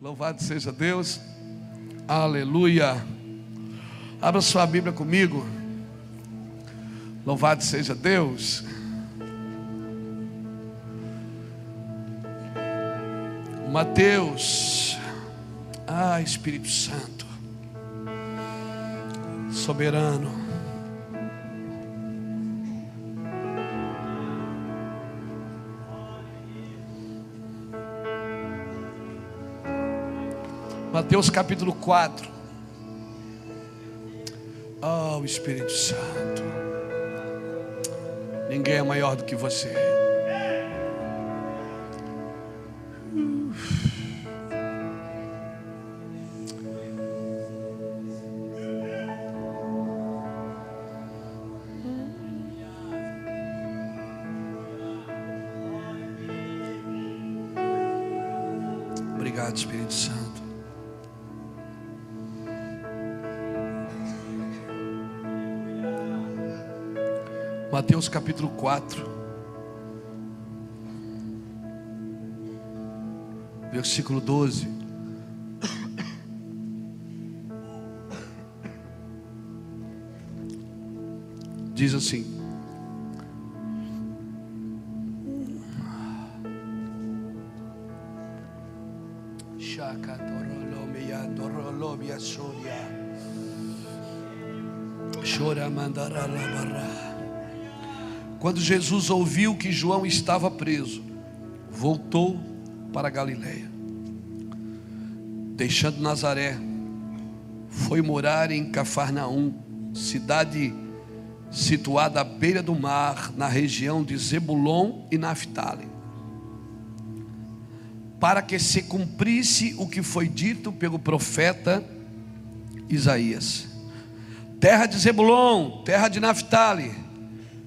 Louvado seja Deus. Aleluia. Abra sua Bíblia comigo. Louvado seja Deus. Mateus. Ah, Espírito Santo. Soberano. Mateus capítulo 4. Oh, Espírito Santo. Ninguém é maior do que você. Capítulo 4, versículo 12. Diz assim: Quando Jesus ouviu que João estava preso, voltou para Galiléia. Deixando Nazaré, foi morar em Cafarnaum, cidade situada à beira do mar, na região de Zebulon e Naphtali. Para que se cumprisse o que foi dito pelo profeta Isaías. Terra de Zebulon, terra de Naphtali,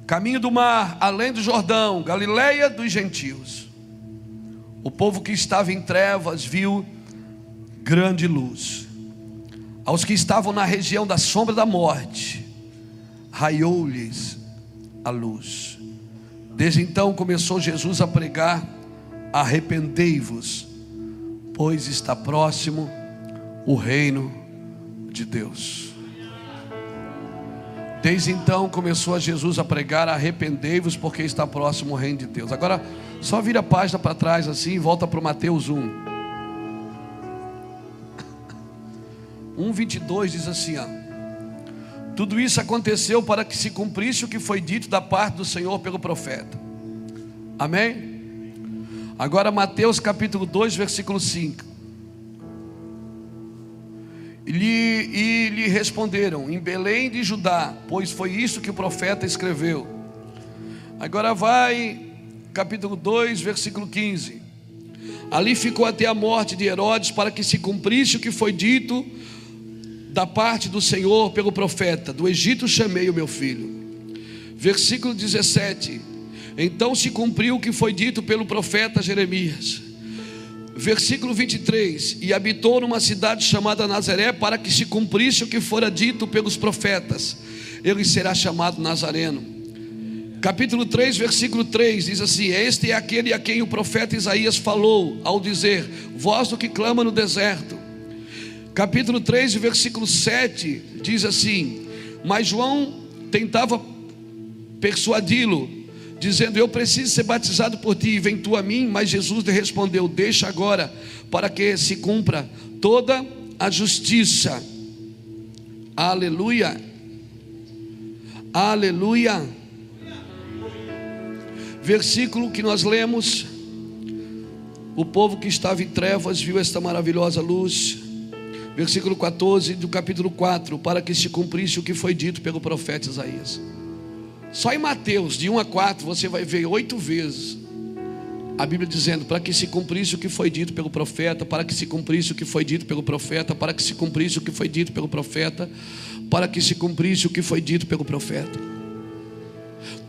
caminho do mar, além do Jordão, Galileia dos gentios. O povo que estava em trevas viu grande luz. Aos que estavam na região da sombra da morte, raiou-lhes a luz. Desde então começou Jesus a pregar: arrependei-vos, pois está próximo o reino de Deus. Desde então começou a Jesus a pregar: arrependei-vos, porque está próximo o reino de Deus. Agora, só vira a página para trás assim e volta para Mateus 1. 1,22 diz assim: ó, Tudo isso aconteceu para que se cumprisse o que foi dito da parte do Senhor pelo profeta. Amém? Agora, Mateus capítulo 2, versículo 5. E lhe, e lhe responderam: Em Belém de Judá, pois foi isso que o profeta escreveu. Agora vai, capítulo 2, versículo 15. Ali ficou até a morte de Herodes, para que se cumprisse o que foi dito da parte do Senhor pelo profeta: Do Egito chamei o meu filho. Versículo 17. Então se cumpriu o que foi dito pelo profeta Jeremias. Versículo 23: E habitou numa cidade chamada Nazaré, para que se cumprisse o que fora dito pelos profetas: Ele será chamado Nazareno. Capítulo 3, versículo 3 diz assim: Este é aquele a quem o profeta Isaías falou, ao dizer: Voz do que clama no deserto. Capítulo 3, versículo 7 diz assim: Mas João tentava persuadi-lo, dizendo: Eu preciso ser batizado por ti, e vem tu a mim. Mas Jesus lhe respondeu: Deixa agora, para que se cumpra toda a justiça. Aleluia. Aleluia. Versículo que nós lemos: O povo que estava em trevas viu esta maravilhosa luz. Versículo 14 do capítulo 4: Para que se cumprisse o que foi dito pelo profeta Isaías. Só em Mateus, de 1 a 4, você vai ver oito vezes a Bíblia dizendo: para que se cumprisse o que foi dito pelo profeta, para que se cumprisse o que foi dito pelo profeta, para que se cumprisse o que foi dito pelo profeta, para que se cumprisse o que foi dito pelo profeta.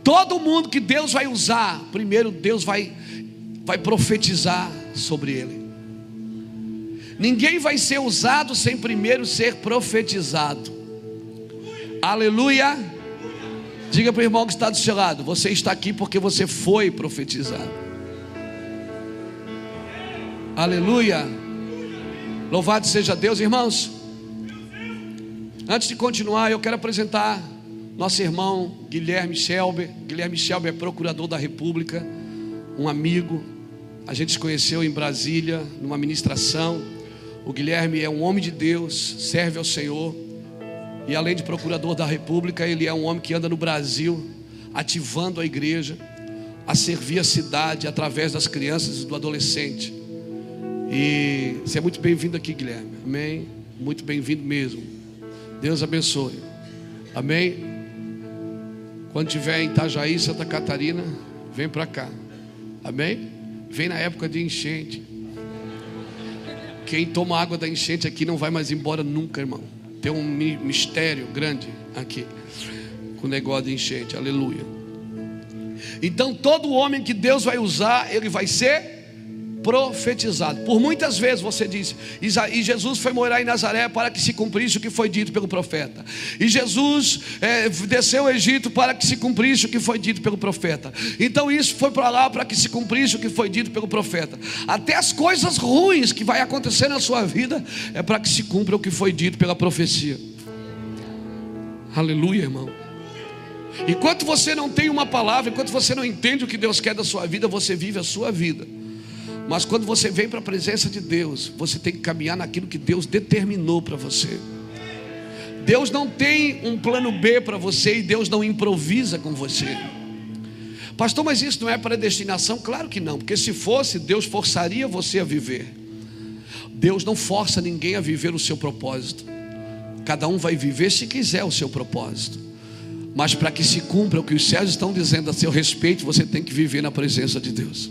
Todo mundo que Deus vai usar, primeiro Deus vai, vai profetizar sobre ele. Ninguém vai ser usado sem primeiro ser profetizado. Aleluia. Diga para o irmão que está do seu lado: você está aqui porque você foi profetizado. Aleluia. Louvado seja Deus, irmãos. Antes de continuar, eu quero apresentar nosso irmão Guilherme Shelby. Guilherme Shelby é procurador da República, um amigo. A gente se conheceu em Brasília, numa ministração. O Guilherme é um homem de Deus, serve ao Senhor. E além de procurador da República, ele é um homem que anda no Brasil, ativando a igreja, a servir a cidade através das crianças e do adolescente. E você é muito bem-vindo aqui, Guilherme. Amém? Muito bem-vindo mesmo. Deus abençoe. Amém? Quando tiver em Itajaí, Santa Catarina, vem para cá. Amém? Vem na época de enchente. Quem toma água da enchente aqui não vai mais embora nunca, irmão. Tem um mistério grande aqui com o negócio de enchente. Aleluia. Então, todo homem que Deus vai usar, ele vai ser profetizado. Por muitas vezes você disse, e Jesus foi morar em Nazaré para que se cumprisse o que foi dito pelo profeta. E Jesus é, desceu ao Egito para que se cumprisse o que foi dito pelo profeta. Então isso foi para lá para que se cumprisse o que foi dito pelo profeta. Até as coisas ruins que vai acontecer na sua vida é para que se cumpra o que foi dito pela profecia. Aleluia, irmão. Enquanto você não tem uma palavra, enquanto você não entende o que Deus quer da sua vida, você vive a sua vida. Mas quando você vem para a presença de Deus, você tem que caminhar naquilo que Deus determinou para você. Deus não tem um plano B para você e Deus não improvisa com você. Pastor, mas isso não é predestinação? Claro que não, porque se fosse, Deus forçaria você a viver. Deus não força ninguém a viver o seu propósito. Cada um vai viver se quiser o seu propósito. Mas para que se cumpra o que os céus estão dizendo a seu respeito, você tem que viver na presença de Deus.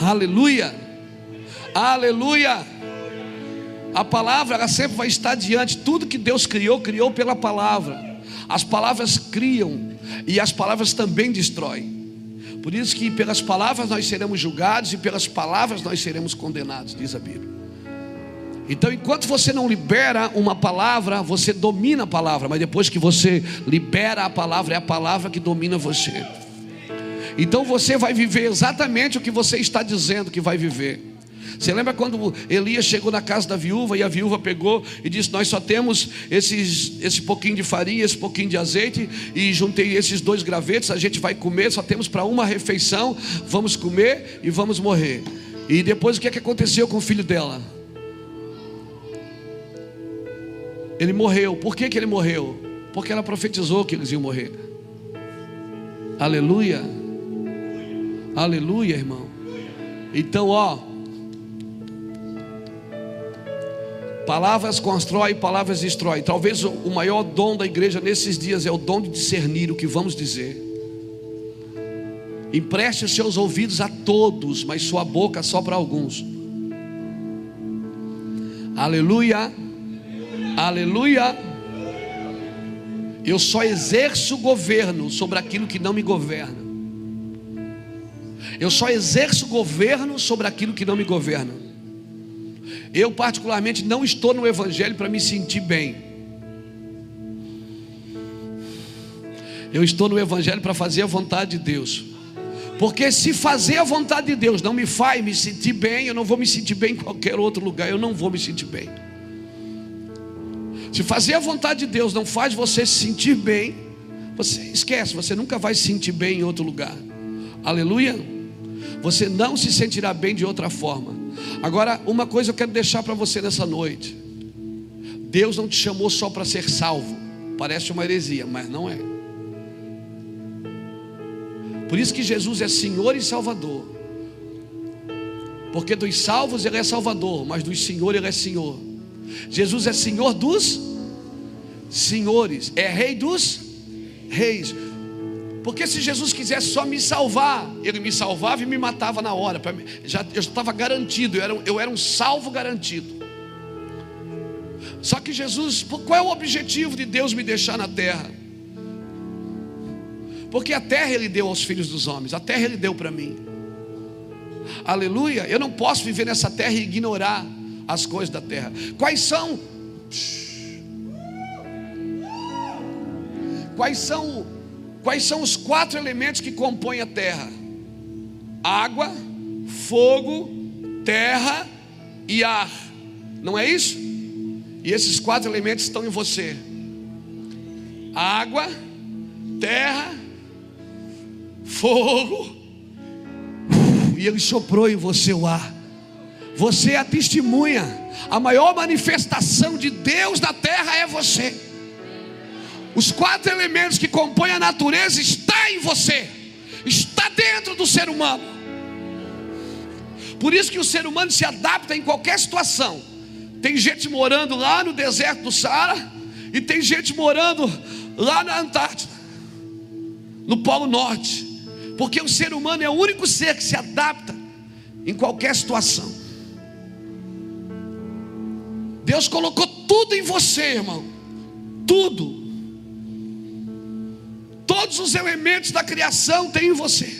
Aleluia. Aleluia. A palavra ela sempre vai estar diante. Tudo que Deus criou, criou pela palavra. As palavras criam e as palavras também destroem. Por isso que pelas palavras nós seremos julgados e pelas palavras nós seremos condenados, diz a Bíblia. Então, enquanto você não libera uma palavra, você domina a palavra, mas depois que você libera a palavra, é a palavra que domina você. Então você vai viver exatamente o que você está dizendo que vai viver. Você lembra quando Elias chegou na casa da viúva e a viúva pegou e disse: Nós só temos esses, esse pouquinho de farinha, esse pouquinho de azeite, e juntei esses dois gravetos, a gente vai comer, só temos para uma refeição, vamos comer e vamos morrer. E depois o que, é que aconteceu com o filho dela? Ele morreu. Por que, que ele morreu? Porque ela profetizou que eles iam morrer. Aleluia. Aleluia, irmão. Então, ó. Palavras constrói, palavras destrói. Talvez o maior dom da igreja nesses dias é o dom de discernir o que vamos dizer. Empreste os seus ouvidos a todos, mas sua boca só para alguns. Aleluia. Aleluia. Eu só exerço governo sobre aquilo que não me governa. Eu só exerço governo sobre aquilo que não me governa. Eu, particularmente, não estou no Evangelho para me sentir bem. Eu estou no Evangelho para fazer a vontade de Deus. Porque se fazer a vontade de Deus não me faz me sentir bem, eu não vou me sentir bem em qualquer outro lugar, eu não vou me sentir bem. Se fazer a vontade de Deus não faz você se sentir bem, você esquece, você nunca vai se sentir bem em outro lugar. Aleluia. Você não se sentirá bem de outra forma. Agora, uma coisa eu quero deixar para você nessa noite. Deus não te chamou só para ser salvo. Parece uma heresia, mas não é. Por isso que Jesus é Senhor e Salvador. Porque dos salvos ele é Salvador, mas dos senhores ele é Senhor. Jesus é Senhor dos senhores, é Rei dos reis. Porque se Jesus quisesse só me salvar, ele me salvava e me matava na hora. Já, eu estava garantido, eu era, eu era um salvo garantido. Só que Jesus, qual é o objetivo de Deus me deixar na terra? Porque a terra ele deu aos filhos dos homens, a terra ele deu para mim. Aleluia. Eu não posso viver nessa terra e ignorar as coisas da terra. Quais são? Quais são Quais são os quatro elementos que compõem a terra? Água, fogo, terra e ar. Não é isso? E esses quatro elementos estão em você: água, terra, fogo, e ele soprou em você o ar. Você é a testemunha. A maior manifestação de Deus na terra é você. Os quatro elementos que compõem a natureza está em você. Está dentro do ser humano. Por isso que o ser humano se adapta em qualquer situação. Tem gente morando lá no deserto do Saara e tem gente morando lá na Antártida, no Polo Norte. Porque o ser humano é o único ser que se adapta em qualquer situação. Deus colocou tudo em você, irmão. Tudo. Todos os elementos da criação tem em você.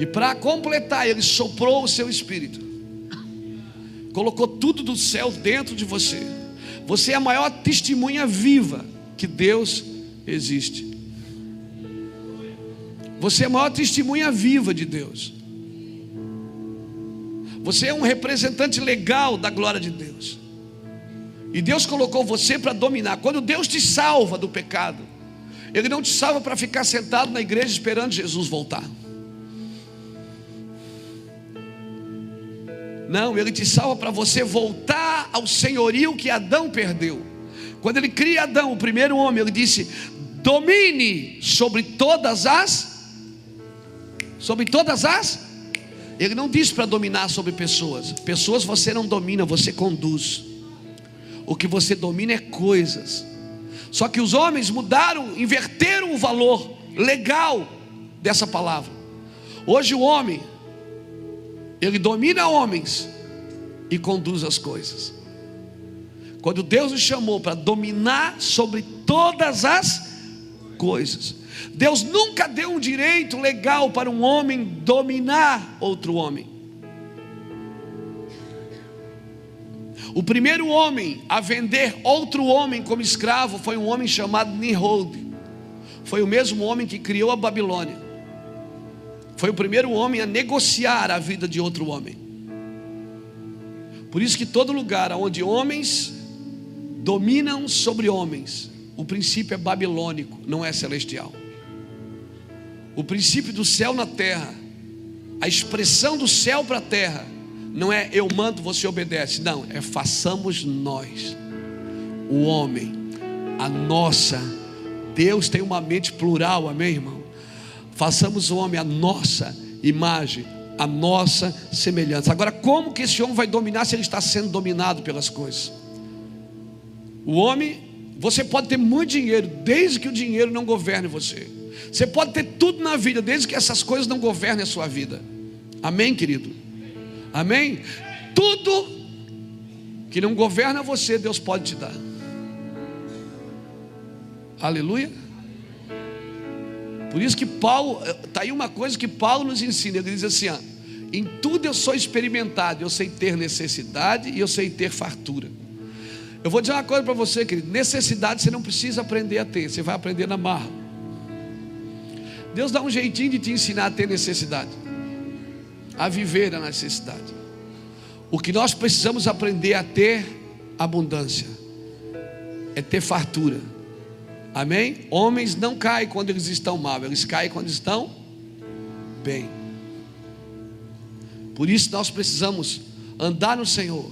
E para completar, ele soprou o seu espírito. Colocou tudo do céu dentro de você. Você é a maior testemunha viva que Deus existe. Você é a maior testemunha viva de Deus. Você é um representante legal da glória de Deus. E Deus colocou você para dominar. Quando Deus te salva do pecado, Ele não te salva para ficar sentado na igreja esperando Jesus voltar. Não, Ele te salva para você voltar ao senhorio que Adão perdeu. Quando Ele cria Adão, o primeiro homem, Ele disse: domine sobre todas as sobre todas as. Ele não disse para dominar sobre pessoas. Pessoas você não domina, você conduz. O que você domina é coisas. Só que os homens mudaram, inverteram o valor legal dessa palavra. Hoje o homem, ele domina homens e conduz as coisas. Quando Deus nos chamou para dominar sobre todas as coisas, Deus nunca deu um direito legal para um homem dominar outro homem. O primeiro homem a vender outro homem como escravo foi um homem chamado Nimrod. Foi o mesmo homem que criou a Babilônia. Foi o primeiro homem a negociar a vida de outro homem. Por isso que todo lugar onde homens dominam sobre homens, o princípio é babilônico, não é celestial. O princípio do céu na terra, a expressão do céu para a terra, não é eu mando, você obedece. Não, é façamos nós, o homem, a nossa. Deus tem uma mente plural, amém, irmão? Façamos o homem a nossa imagem, a nossa semelhança. Agora, como que esse homem vai dominar se ele está sendo dominado pelas coisas? O homem, você pode ter muito dinheiro, desde que o dinheiro não governe você. Você pode ter tudo na vida, desde que essas coisas não governem a sua vida. Amém, querido? Amém? Tudo que não governa você, Deus pode te dar. Aleluia. Por isso que Paulo, está aí uma coisa que Paulo nos ensina, ele diz assim: ó, em tudo eu sou experimentado, eu sei ter necessidade e eu sei ter fartura. Eu vou dizer uma coisa para você, querido: necessidade você não precisa aprender a ter, você vai aprender na marra. Deus dá um jeitinho de te ensinar a ter necessidade, a viver a necessidade. O que nós precisamos aprender a ter abundância, é ter fartura. Amém? Homens não caem quando eles estão mal, eles caem quando estão bem. Por isso nós precisamos andar no Senhor.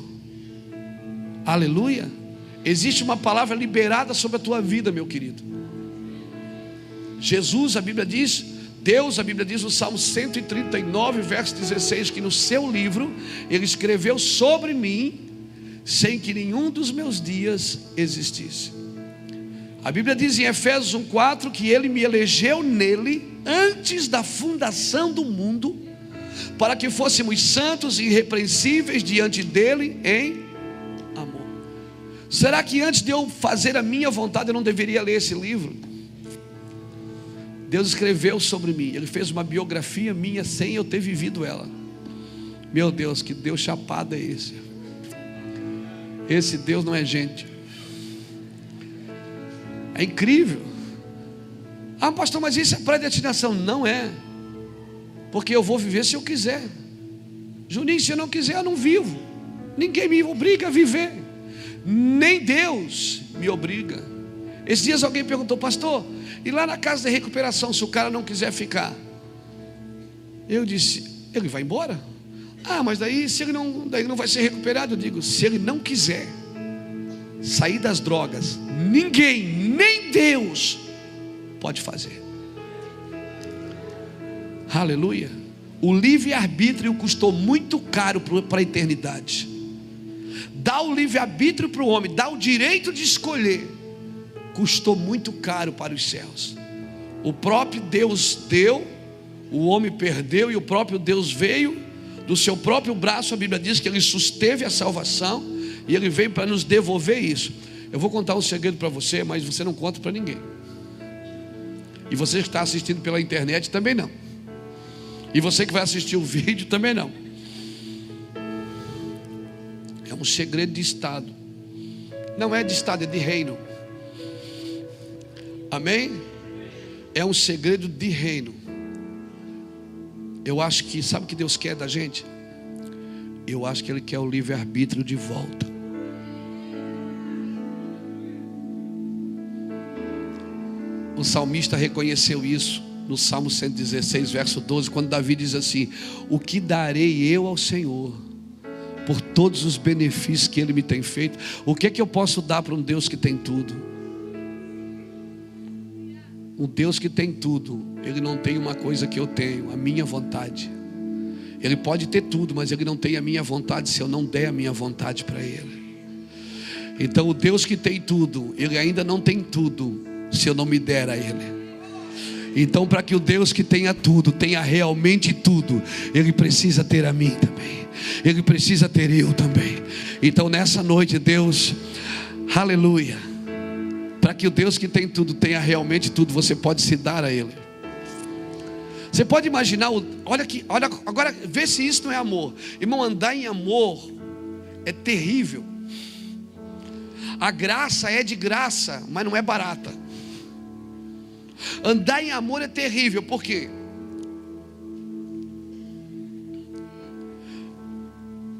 Aleluia. Existe uma palavra liberada sobre a tua vida, meu querido. Jesus, a Bíblia diz, Deus, a Bíblia diz no Salmo 139, verso 16, que no seu livro ele escreveu sobre mim, sem que nenhum dos meus dias existisse. A Bíblia diz em Efésios 1,4 que ele me elegeu nele antes da fundação do mundo, para que fôssemos santos e irrepreensíveis diante dele em amor. Será que antes de eu fazer a minha vontade eu não deveria ler esse livro? Deus escreveu sobre mim, Ele fez uma biografia minha sem eu ter vivido ela. Meu Deus, que Deus chapado é esse? Esse Deus não é gente. É incrível. Ah, pastor, mas isso é predestinação. Não é. Porque eu vou viver se eu quiser. Juninho, se eu não quiser, eu não vivo. Ninguém me obriga a viver. Nem Deus me obriga. Esses dias alguém perguntou, pastor, e lá na casa de recuperação, se o cara não quiser ficar? Eu disse, ele vai embora. Ah, mas daí se ele não, daí não vai ser recuperado, eu digo, se ele não quiser sair das drogas, ninguém, nem Deus, pode fazer. Aleluia. O livre-arbítrio custou muito caro para a eternidade. Dá o livre-arbítrio para o homem, dá o direito de escolher, custou muito caro para os céus. O próprio Deus deu, o homem perdeu e o próprio Deus veio do seu próprio braço. A Bíblia diz que ele susteve a salvação e ele veio para nos devolver isso. Eu vou contar um segredo para você, mas você não conta para ninguém. E você que está assistindo pela internet também não. E você que vai assistir o vídeo também não. É um segredo de Estado. Não é de Estado, é de reino. Amém? É um segredo de reino. Eu acho que, sabe o que Deus quer da gente? Eu acho que Ele quer o livre-arbítrio de volta. O salmista reconheceu isso no Salmo 116, verso 12, quando Davi diz assim: O que darei eu ao Senhor por todos os benefícios que Ele me tem feito? O que é que eu posso dar para um Deus que tem tudo? Um Deus que tem tudo, Ele não tem uma coisa que eu tenho, a minha vontade. Ele pode ter tudo, mas Ele não tem a minha vontade se eu não der a minha vontade para Ele. Então, o Deus que tem tudo, Ele ainda não tem tudo se eu não me der a Ele. Então, para que o Deus que tenha tudo, tenha realmente tudo, Ele precisa ter a mim também. Ele precisa ter eu também. Então, nessa noite, Deus, aleluia. Para que o Deus que tem tudo tenha realmente tudo, você pode se dar a Ele. Você pode imaginar, olha aqui, olha agora, vê se isso não é amor. Irmão, andar em amor é terrível. A graça é de graça, mas não é barata. Andar em amor é terrível, por quê?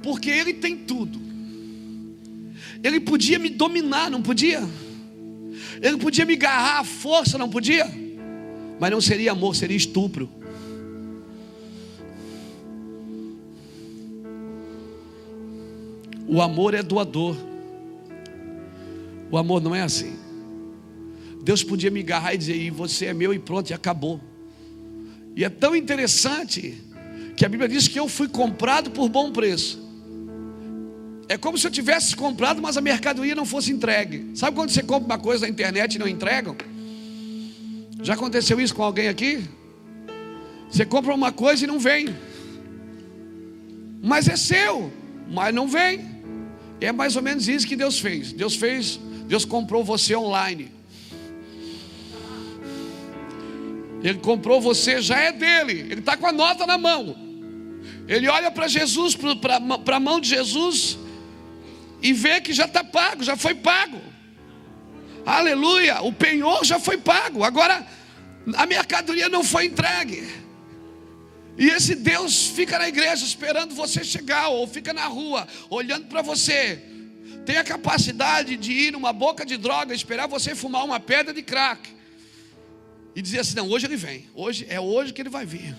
Porque ele tem tudo. Ele podia me dominar, não podia? Ele podia me agarrar à força, não podia? Mas não seria amor, seria estupro. O amor é doador. O amor não é assim. Deus podia me agarrar e dizer, e você é meu e pronto, e acabou. E é tão interessante que a Bíblia diz que eu fui comprado por bom preço. É como se eu tivesse comprado, mas a mercadoria não fosse entregue. Sabe quando você compra uma coisa na internet e não entregam? Já aconteceu isso com alguém aqui? Você compra uma coisa e não vem. Mas é seu, mas não vem. É mais ou menos isso que Deus fez. Deus fez, Deus comprou você online. Ele comprou você, já é dele. Ele está com a nota na mão. Ele olha para Jesus, para a mão de Jesus, e vê que já está pago, já foi pago. Aleluia, o penhor já foi pago. Agora a mercadoria não foi entregue. E esse Deus fica na igreja esperando você chegar, ou fica na rua olhando para você. Tem a capacidade de ir numa boca de droga, esperar você fumar uma pedra de crack e dizer assim: não, hoje ele vem, hoje é hoje que ele vai vir.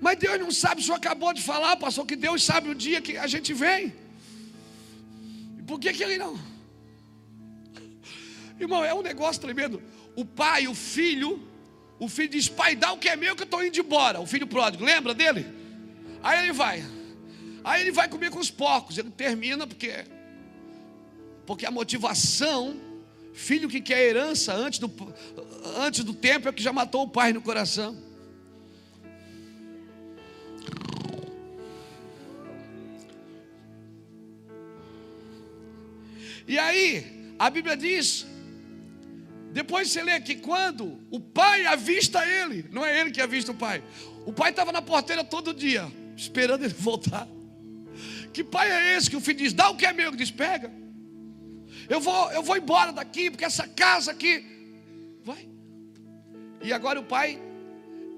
Mas Deus não sabe, o senhor acabou de falar, pastor, que Deus sabe o dia que a gente vem. E por que, que ele não? Irmão, é um negócio tremendo. O pai, o filho, o filho diz: Pai, dá o que é meu que eu estou indo embora. O filho pródigo, lembra dele? Aí ele vai. Aí ele vai comer com os porcos. Ele termina porque porque a motivação, filho que quer herança antes do, antes do tempo é que já matou o pai no coração. E aí, a Bíblia diz, depois você lê que quando o pai avista ele, não é ele que avista o pai, o pai estava na porteira todo dia, esperando ele voltar. Que pai é esse que o filho diz, dá o que é meu? Ele diz, pega. Eu vou, eu vou embora daqui, porque essa casa aqui. Vai. E agora o pai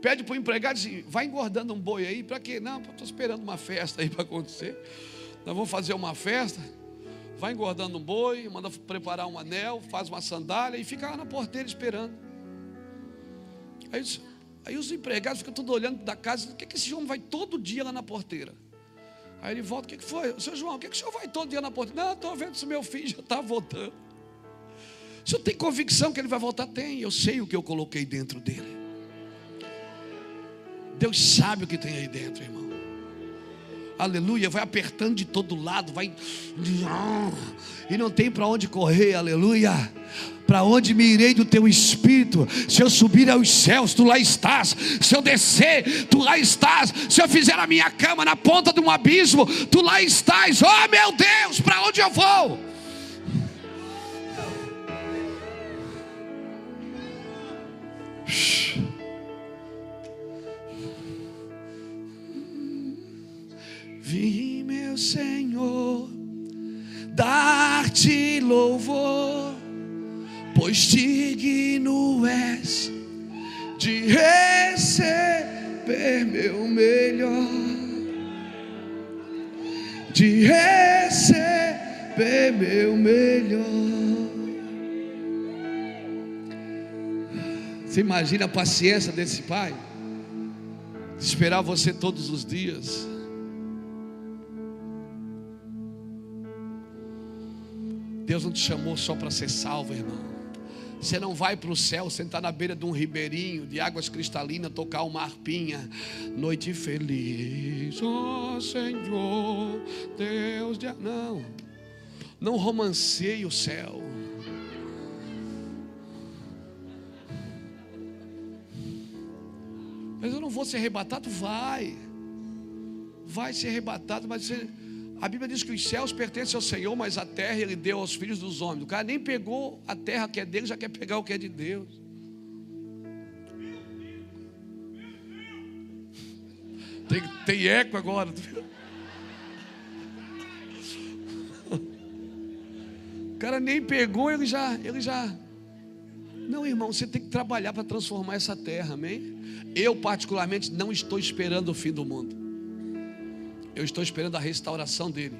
pede para o empregado assim: vai engordando um boi aí, para quê? Não, estou esperando uma festa aí para acontecer. Nós vamos fazer uma festa. Vai engordando um boi, manda preparar um anel, faz uma sandália e fica lá na porteira esperando. Aí, aí os empregados ficam tudo olhando da casa, o que, que esse homem vai todo dia lá na porteira? Aí ele volta, o que, que foi? O senhor João, o que, que o senhor vai todo dia na porteira? Não, estou vendo se meu filho já está voltando. O senhor tem convicção que ele vai voltar? Tem, eu sei o que eu coloquei dentro dele. Deus sabe o que tem aí dentro, irmão aleluia, vai apertando de todo lado, vai e não tem para onde correr, aleluia. Para onde me irei do teu espírito? Se eu subir aos céus, tu lá estás. Se eu descer, tu lá estás. Se eu fizer a minha cama na ponta de um abismo, tu lá estás. Oh meu Deus, para onde eu vou? Louvor, pois digno és de receber meu melhor, de receber meu melhor. Você imagina a paciência desse pai? De esperar você todos os dias. Deus não te chamou só para ser salvo, irmão. Você não vai para o céu sentar na beira de um ribeirinho de águas cristalinas, tocar uma arpinha. Noite feliz, ó oh, Senhor, Deus de. Não, não romanceie o céu. Mas eu não vou ser arrebatado? Vai. Vai ser arrebatado, mas você a Bíblia diz que os céus pertencem ao Senhor, mas a terra ele deu aos filhos dos homens. O cara nem pegou a terra que é dele, já quer pegar o que é de Deus. Tem, tem eco agora. O cara nem pegou, ele já, ele já. Não, irmão, você tem que trabalhar para transformar essa terra, amém? Eu, particularmente, não estou esperando o fim do mundo. Eu estou esperando a restauração dele.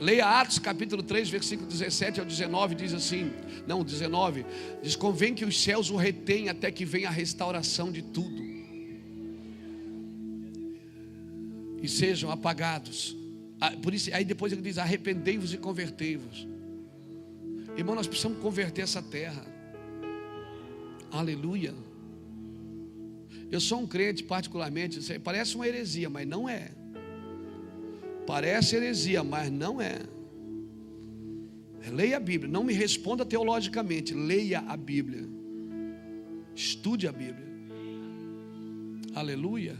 Leia Atos capítulo 3, versículo 17 ao 19, diz assim: Não, 19, diz: Convém que os céus o retêm até que venha a restauração de tudo, e sejam apagados. Ah, por isso, aí depois ele diz: Arrependei-vos e convertei-vos. Irmão, nós precisamos converter essa terra. Aleluia. Eu sou um crente, particularmente, parece uma heresia, mas não é. Parece heresia, mas não é. Leia a Bíblia, não me responda teologicamente, leia a Bíblia. Estude a Bíblia. Aleluia.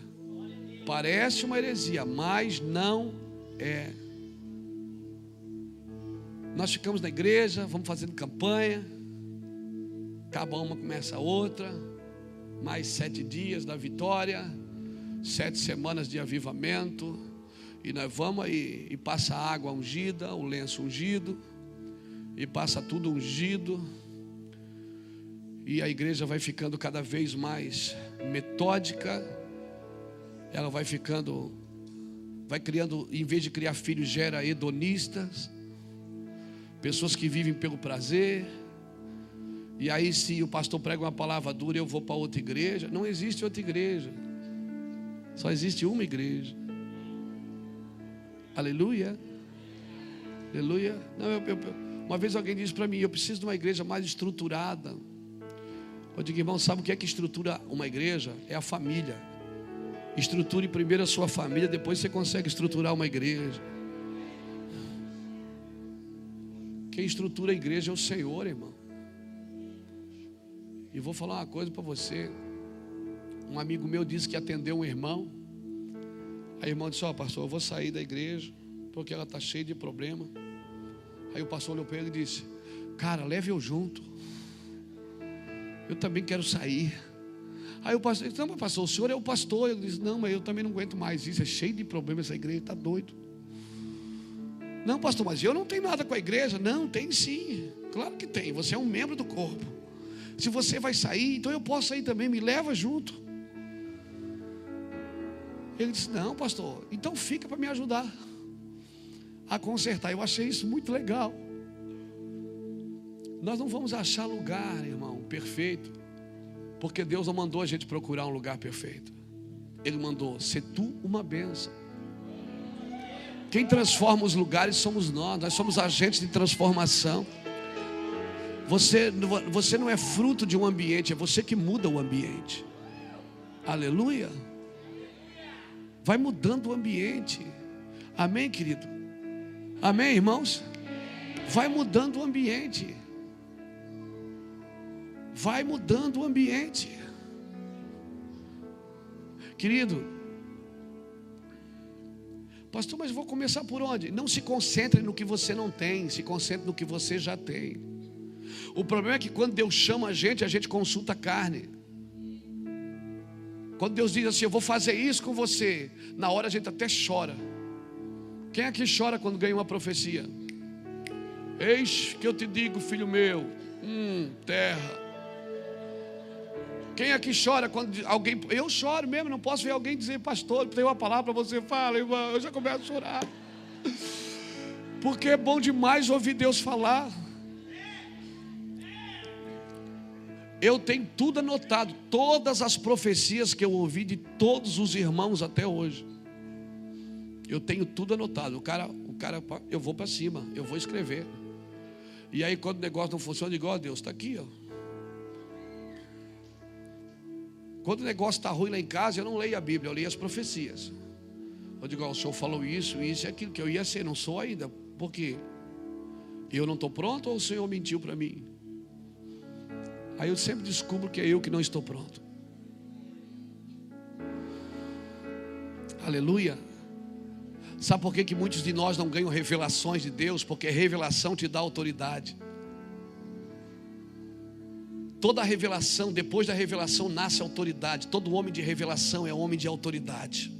Parece uma heresia, mas não é. Nós ficamos na igreja, vamos fazendo campanha. Acaba uma, começa outra. Mais sete dias da vitória, sete semanas de avivamento e nós vamos aí e passa a água ungida, o lenço ungido, e passa tudo ungido. E a igreja vai ficando cada vez mais metódica, ela vai ficando, vai criando, em vez de criar filhos, gera hedonistas, pessoas que vivem pelo prazer. E aí, se o pastor prega uma palavra dura, eu vou para outra igreja. Não existe outra igreja, só existe uma igreja. Aleluia. Aleluia. Não, eu, eu, uma vez alguém disse para mim: eu preciso de uma igreja mais estruturada. Eu digo, irmão, sabe o que é que estrutura uma igreja? É a família. Estruture primeiro a sua família, depois você consegue estruturar uma igreja. Quem estrutura a igreja é o Senhor, irmão. E vou falar uma coisa para você. Um amigo meu disse que atendeu um irmão. Aí o irmão disse: Ó, oh, pastor, eu vou sair da igreja porque ela está cheia de problema. Aí o pastor olhou para ele e disse: Cara, leve eu junto. Eu também quero sair. Aí o pastor disse: Não, pastor, o senhor é o pastor. Ele disse: Não, mas eu também não aguento mais isso. É cheio de problemas essa igreja, está doido. Não, pastor, mas eu não tenho nada com a igreja. Não, tem sim. Claro que tem. Você é um membro do corpo. Se você vai sair, então eu posso sair também. Me leva junto. Ele disse: Não, pastor, então fica para me ajudar a consertar. Eu achei isso muito legal. Nós não vamos achar lugar, irmão, perfeito, porque Deus não mandou a gente procurar um lugar perfeito. Ele mandou ser tu uma benção. Quem transforma os lugares somos nós, nós somos agentes de transformação. Você, você não é fruto de um ambiente, é você que muda o ambiente. Aleluia. Vai mudando o ambiente. Amém, querido? Amém, irmãos? Vai mudando o ambiente. Vai mudando o ambiente. Querido, pastor, mas vou começar por onde? Não se concentre no que você não tem, se concentre no que você já tem. O problema é que quando Deus chama a gente, a gente consulta a carne. Quando Deus diz assim, eu vou fazer isso com você, na hora a gente até chora. Quem aqui chora quando ganha uma profecia? Eis que eu te digo, filho meu, hum, terra. Quem aqui chora quando alguém. Eu choro mesmo, não posso ver alguém dizer, pastor, tem uma palavra para você, fala, irmão, eu já começo a chorar. Porque é bom demais ouvir Deus falar. Eu tenho tudo anotado, todas as profecias que eu ouvi de todos os irmãos até hoje. Eu tenho tudo anotado. O cara, o cara, eu vou para cima, eu vou escrever. E aí quando o negócio não funciona, igual a Deus está aqui, ó. Quando o negócio está ruim lá em casa, eu não leio a Bíblia, eu leio as profecias. Eu digo, o senhor falou isso, isso e aquilo que eu ia ser, não sou ainda. Por quê? Eu não estou pronto ou o senhor mentiu para mim? Aí eu sempre descubro que é eu que não estou pronto. Aleluia. Sabe por que, que muitos de nós não ganham revelações de Deus? Porque revelação te dá autoridade. Toda revelação, depois da revelação nasce autoridade. Todo homem de revelação é homem de autoridade.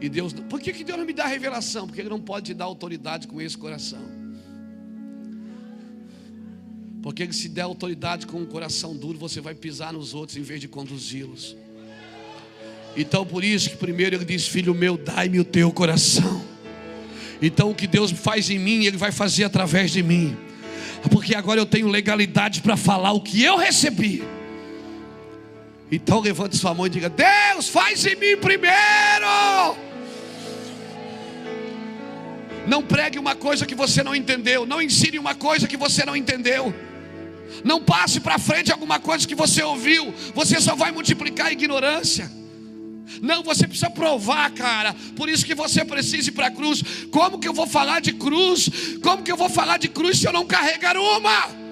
E Deus, por que, que Deus não me dá revelação? Porque Ele não pode te dar autoridade com esse coração. Porque se der autoridade com um coração duro, você vai pisar nos outros em vez de conduzi-los. Então por isso que primeiro ele diz: Filho meu, dai-me o teu coração. Então o que Deus faz em mim, Ele vai fazer através de mim. Porque agora eu tenho legalidade para falar o que eu recebi. Então levante sua mão e diga: Deus, faz em mim primeiro. Não pregue uma coisa que você não entendeu. Não ensine uma coisa que você não entendeu. Não passe para frente alguma coisa que você ouviu, você só vai multiplicar a ignorância. Não, você precisa provar, cara. Por isso que você precisa ir para a cruz. Como que eu vou falar de cruz? Como que eu vou falar de cruz se eu não carregar uma?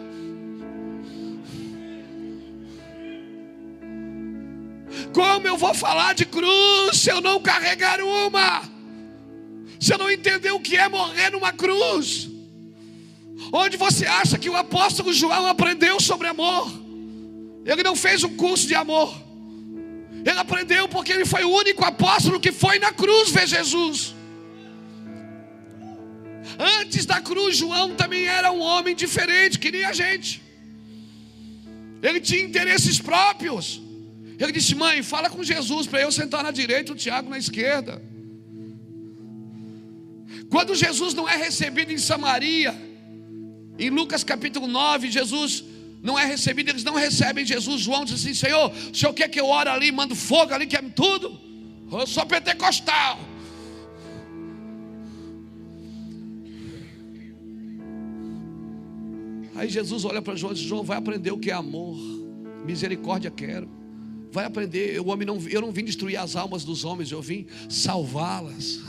Como eu vou falar de cruz se eu não carregar uma? Se eu não entender o que é morrer numa cruz? Onde você acha que o apóstolo João aprendeu sobre amor? Ele não fez um curso de amor. Ele aprendeu porque ele foi o único apóstolo que foi na cruz ver Jesus. Antes da cruz, João também era um homem diferente, que nem a gente. Ele tinha interesses próprios. Ele disse: Mãe, fala com Jesus para eu sentar na direita, o Tiago na esquerda. Quando Jesus não é recebido em Samaria, em Lucas capítulo 9, Jesus não é recebido, eles não recebem Jesus. João diz assim: Senhor, o senhor quer que eu ore ali, mando fogo ali, quer tudo? Eu sou pentecostal. Aí Jesus olha para João e diz: João, vai aprender o que é amor, misericórdia quero. Vai aprender. O homem não, eu não vim destruir as almas dos homens, eu vim salvá-las.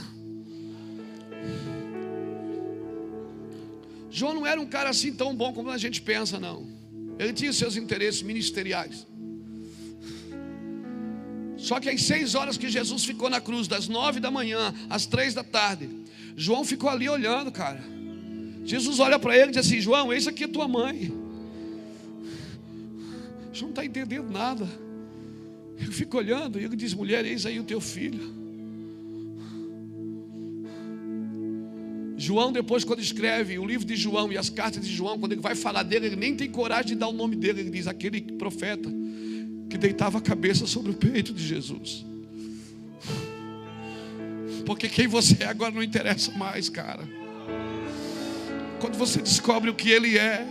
João não era um cara assim tão bom como a gente pensa, não. Ele tinha seus interesses ministeriais. Só que às seis horas que Jesus ficou na cruz, das nove da manhã às três da tarde, João ficou ali olhando, cara. Jesus olha para ele e diz assim: João, eis aqui a tua mãe. João não está entendendo nada. Ele fica olhando e ele diz: mulher, eis aí o teu filho. João, depois, quando escreve o livro de João e as cartas de João, quando ele vai falar dele, ele nem tem coragem de dar o nome dele. Ele diz: aquele profeta que deitava a cabeça sobre o peito de Jesus. Porque quem você é agora não interessa mais, cara. Quando você descobre o que ele é,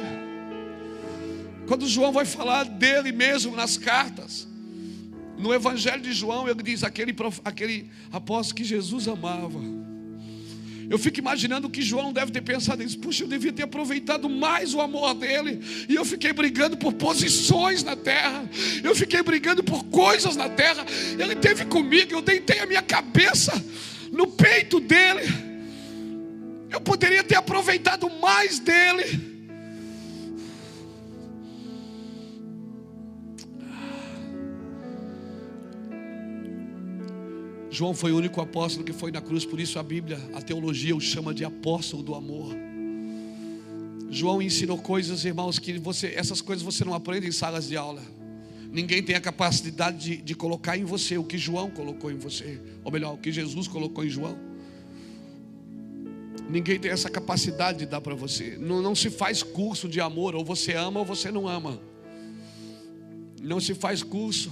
quando João vai falar dele mesmo nas cartas, no Evangelho de João, ele diz: aquele, aquele apóstolo que Jesus amava. Eu fico imaginando que João deve ter pensado isso. Puxa, eu devia ter aproveitado mais o amor dele. E eu fiquei brigando por posições na terra. Eu fiquei brigando por coisas na terra. Ele teve comigo. Eu deitei a minha cabeça no peito dele. Eu poderia ter aproveitado mais dele. João foi o único apóstolo que foi na cruz, por isso a Bíblia, a teologia o chama de apóstolo do amor. João ensinou coisas, irmãos, que você, essas coisas você não aprende em salas de aula. Ninguém tem a capacidade de, de colocar em você o que João colocou em você, ou melhor, o que Jesus colocou em João. Ninguém tem essa capacidade de dar para você. Não, não se faz curso de amor, ou você ama ou você não ama. Não se faz curso.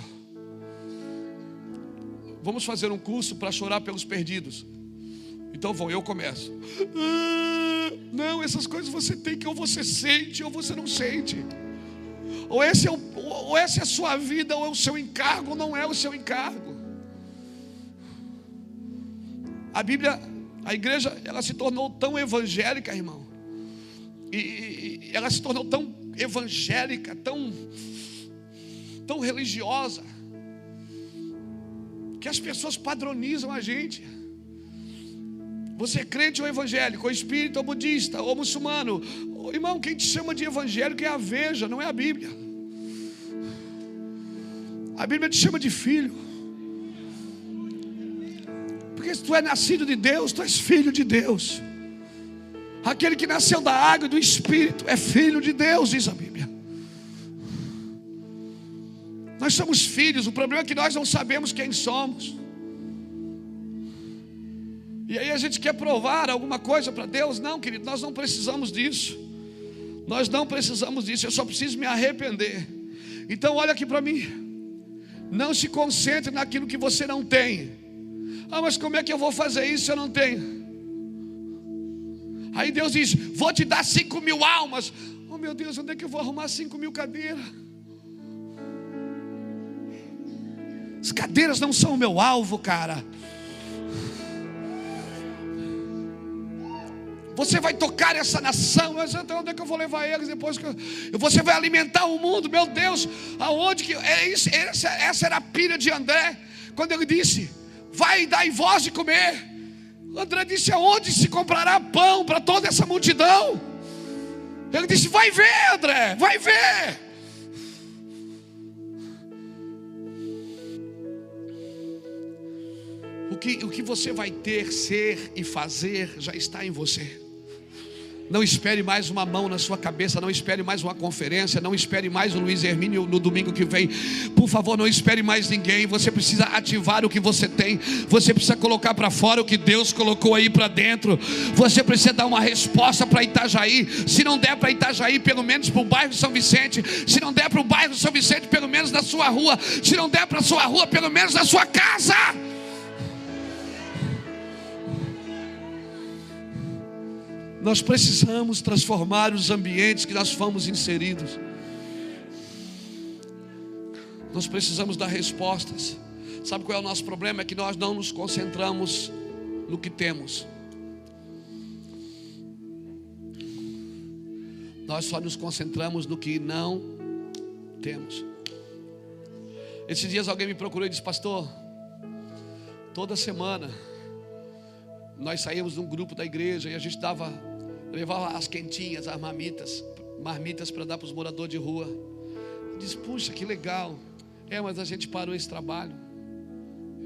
Vamos fazer um curso para chorar pelos perdidos. Então vão, eu começo. Ah, não, essas coisas você tem que ou você sente ou você não sente. Ou, esse é o, ou essa é a sua vida, ou é o seu encargo, ou não é o seu encargo. A Bíblia, a igreja, ela se tornou tão evangélica, irmão. E, e ela se tornou tão evangélica, tão, tão religiosa que as pessoas padronizam a gente. Você é crente ou evangélico, ou espírita, ou budista, ou muçulmano. Irmão, quem te chama de evangélico é a veja, não é a Bíblia. A Bíblia te chama de filho. Porque se tu é nascido de Deus, tu és filho de Deus. Aquele que nasceu da água e do Espírito é filho de Deus, diz a Bíblia. Nós somos filhos, o problema é que nós não sabemos quem somos. E aí a gente quer provar alguma coisa para Deus? Não, querido, nós não precisamos disso. Nós não precisamos disso, eu só preciso me arrepender. Então, olha aqui para mim. Não se concentre naquilo que você não tem. Ah, mas como é que eu vou fazer isso se eu não tenho? Aí Deus diz: Vou te dar cinco mil almas. Oh meu Deus, onde é que eu vou arrumar cinco mil cadeiras? As cadeiras não são o meu alvo, cara. Você vai tocar essa nação, mas então onde é que eu vou levar eles depois que eu, você vai alimentar o mundo, meu Deus, aonde que é isso, essa, essa era a pilha de André, quando ele disse: Vai dar em voz de comer. André disse: Aonde se comprará pão para toda essa multidão? Ele disse: Vai ver, André, vai ver. Que, o que você vai ter, ser e fazer já está em você. Não espere mais uma mão na sua cabeça, não espere mais uma conferência, não espere mais o Luiz Hermínio no domingo que vem. Por favor, não espere mais ninguém. Você precisa ativar o que você tem. Você precisa colocar para fora o que Deus colocou aí para dentro. Você precisa dar uma resposta para Itajaí. Se não der para Itajaí, pelo menos para o bairro São Vicente. Se não der para o bairro São Vicente, pelo menos na sua rua. Se não der para a sua rua, pelo menos na sua casa. Nós precisamos transformar os ambientes que nós fomos inseridos. Nós precisamos dar respostas. Sabe qual é o nosso problema? É que nós não nos concentramos no que temos. Nós só nos concentramos no que não temos. Esses dias alguém me procurou e disse: Pastor, toda semana nós saímos de um grupo da igreja e a gente dava levava as quentinhas, as marmitas, marmitas para dar para os moradores de rua. Diz, puxa, que legal. É, mas a gente parou esse trabalho.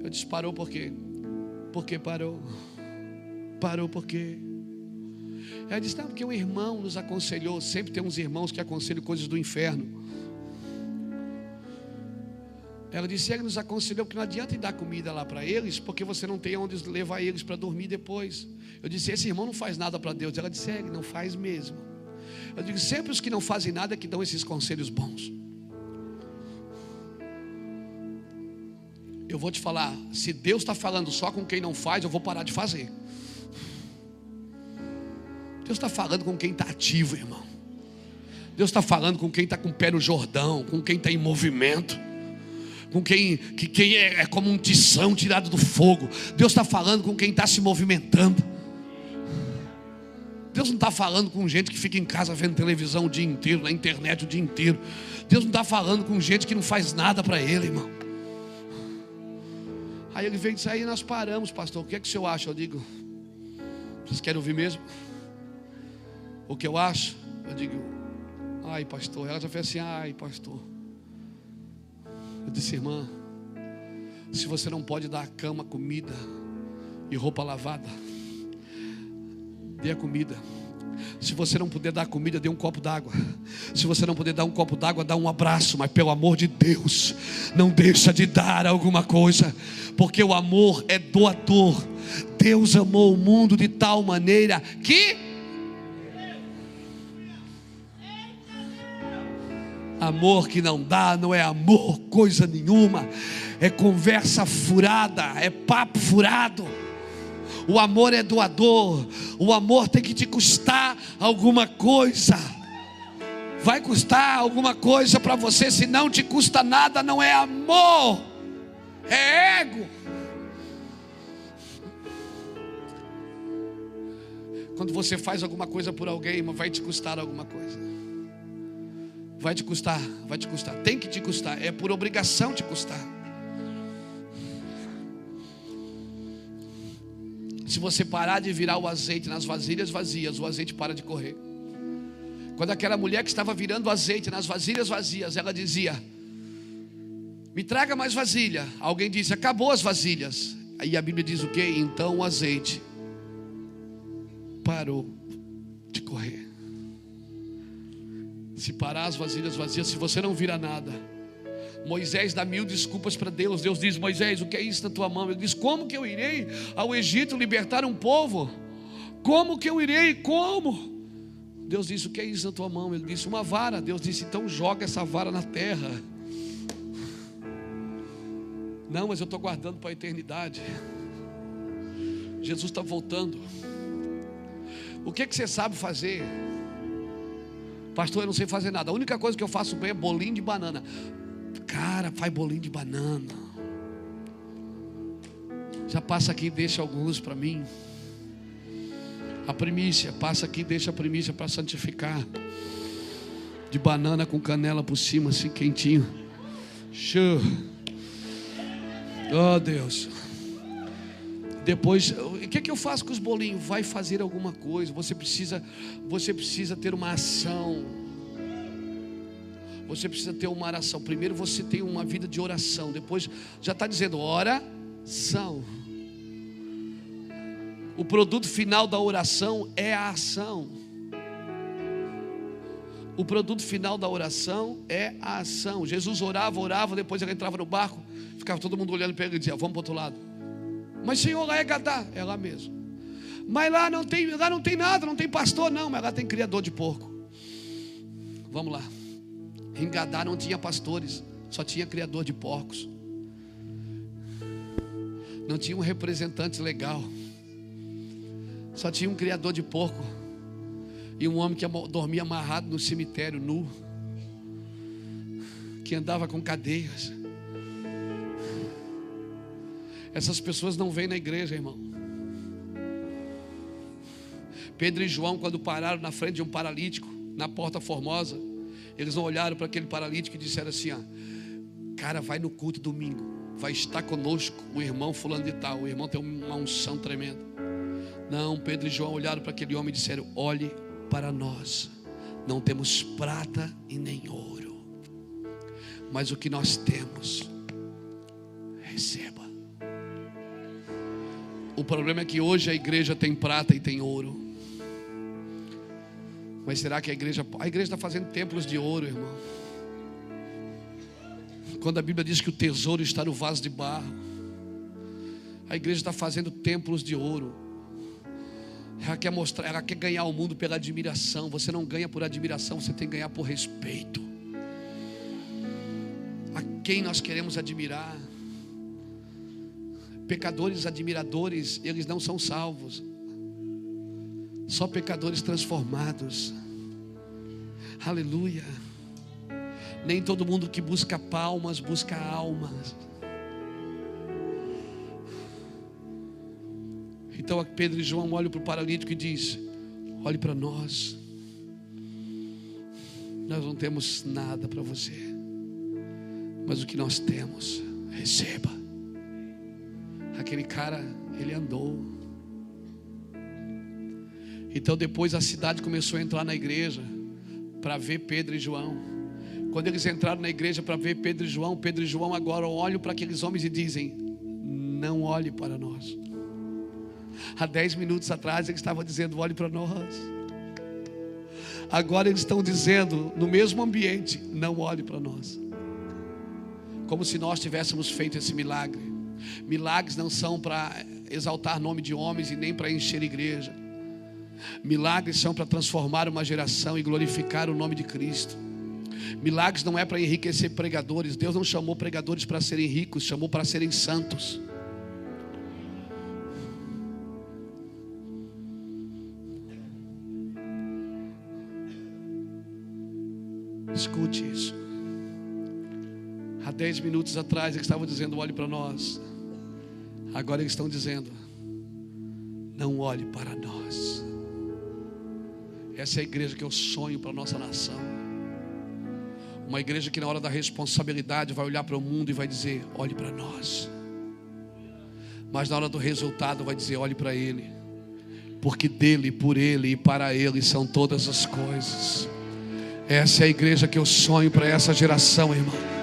Eu disse, parou por quê? Por que parou? Parou por quê? Ela disse, não, porque um irmão nos aconselhou. Sempre tem uns irmãos que aconselham coisas do inferno. Ela disse: Ele nos aconselhou que não adianta dar comida lá para eles, porque você não tem onde levar eles para dormir depois. Eu disse: Esse irmão não faz nada para Deus. Ela disse: Ele não faz mesmo. Eu digo: Sempre os que não fazem nada é que dão esses conselhos bons. Eu vou te falar: se Deus está falando só com quem não faz, eu vou parar de fazer. Deus está falando com quem está ativo, irmão. Deus está falando com quem está com o pé no Jordão, com quem está em movimento com quem, que, quem é, é como um tição tirado do fogo. Deus está falando com quem está se movimentando. Deus não está falando com gente que fica em casa vendo televisão o dia inteiro, na internet o dia inteiro. Deus não está falando com gente que não faz nada para Ele, irmão. Aí ele veio e disse: Aí nós paramos, pastor. O que é que o senhor acha? Eu digo: Vocês querem ouvir mesmo? O que eu acho? Eu digo: Ai, pastor. Ela já fez assim: Ai, pastor. Eu disse, irmã, se você não pode dar cama, comida e roupa lavada, dê a comida. Se você não puder dar comida, dê um copo d'água. Se você não puder dar um copo d'água, dá um abraço. Mas pelo amor de Deus, não deixa de dar alguma coisa, porque o amor é doador. Deus amou o mundo de tal maneira que Amor que não dá não é amor, coisa nenhuma. É conversa furada, é papo furado. O amor é doador. O amor tem que te custar alguma coisa. Vai custar alguma coisa para você, se não te custa nada, não é amor, é ego. Quando você faz alguma coisa por alguém, vai te custar alguma coisa. Vai te custar, vai te custar. Tem que te custar, é por obrigação te custar. Se você parar de virar o azeite nas vasilhas vazias, o azeite para de correr. Quando aquela mulher que estava virando o azeite nas vasilhas vazias, ela dizia: Me traga mais vasilha. Alguém disse: Acabou as vasilhas. Aí a Bíblia diz o que? Então o azeite parou de correr se parar as vasilhas vazias, se você não vira nada. Moisés dá mil desculpas para Deus. Deus diz: Moisés, o que é isso na tua mão? Ele diz: Como que eu irei ao Egito libertar um povo? Como que eu irei? Como? Deus disse: O que é isso na tua mão? Ele disse: Uma vara. Deus disse: Então joga essa vara na terra. Não, mas eu estou guardando para a eternidade. Jesus está voltando. O que, é que você sabe fazer? Pastor, eu não sei fazer nada. A única coisa que eu faço bem é bolinho de banana. Cara, faz bolinho de banana. Já passa aqui e deixa alguns para mim. A primícia, passa aqui e deixa a primícia para santificar. De banana com canela por cima, assim quentinho. Show. Oh Deus. Depois, o que, é que eu faço com os bolinhos? Vai fazer alguma coisa. Você precisa, você precisa ter uma ação. Você precisa ter uma oração. Primeiro você tem uma vida de oração. Depois já está dizendo oração. O produto final da oração é a ação. O produto final da oração é a ação. Jesus orava, orava, depois ele entrava no barco, ficava todo mundo olhando para ele e dizia: Vamos para o outro lado. Mas Senhor, lá é Gadá, é lá mesmo. Mas lá não tem, lá não tem nada, não tem pastor, não, mas lá tem criador de porco. Vamos lá. Em Gadá não tinha pastores, só tinha criador de porcos. Não tinha um representante legal. Só tinha um criador de porco. E um homem que dormia amarrado no cemitério nu. Que andava com cadeias. Essas pessoas não vêm na igreja, irmão. Pedro e João, quando pararam na frente de um paralítico, na porta formosa, eles não olharam para aquele paralítico e disseram assim: ó, cara, vai no culto domingo, vai estar conosco o irmão fulano de tal, o irmão tem uma unção tremenda. Não, Pedro e João olharam para aquele homem e disseram: olhe para nós, não temos prata e nem ouro, mas o que nós temos, receba. O problema é que hoje a igreja tem prata e tem ouro. Mas será que a igreja. A igreja está fazendo templos de ouro, irmão. Quando a Bíblia diz que o tesouro está no vaso de barro, a igreja está fazendo templos de ouro. Ela quer mostrar, ela quer ganhar o mundo pela admiração. Você não ganha por admiração, você tem que ganhar por respeito. A quem nós queremos admirar? Pecadores admiradores, eles não são salvos. Só pecadores transformados. Aleluia. Nem todo mundo que busca palmas busca almas. Então Pedro e João olham para o paralítico e diz: Olhe para nós. Nós não temos nada para você, mas o que nós temos, receba. Aquele cara, ele andou. Então depois a cidade começou a entrar na igreja para ver Pedro e João. Quando eles entraram na igreja para ver Pedro e João, Pedro e João agora olham para aqueles homens e dizem: Não olhe para nós. Há dez minutos atrás eles estavam dizendo: Olhe para nós. Agora eles estão dizendo, no mesmo ambiente: Não olhe para nós. Como se nós tivéssemos feito esse milagre. Milagres não são para exaltar nome de homens e nem para encher igreja. Milagres são para transformar uma geração e glorificar o nome de Cristo. Milagres não é para enriquecer pregadores. Deus não chamou pregadores para serem ricos, chamou para serem santos. Escute isso. Há dez minutos atrás eles estavam dizendo: olhe para nós. Agora eles estão dizendo: não olhe para nós. Essa é a igreja que eu sonho para a nossa nação. Uma igreja que na hora da responsabilidade vai olhar para o mundo e vai dizer: olhe para nós. Mas na hora do resultado vai dizer: olhe para Ele. Porque dele, por Ele e para Ele são todas as coisas. Essa é a igreja que eu sonho para essa geração, irmão.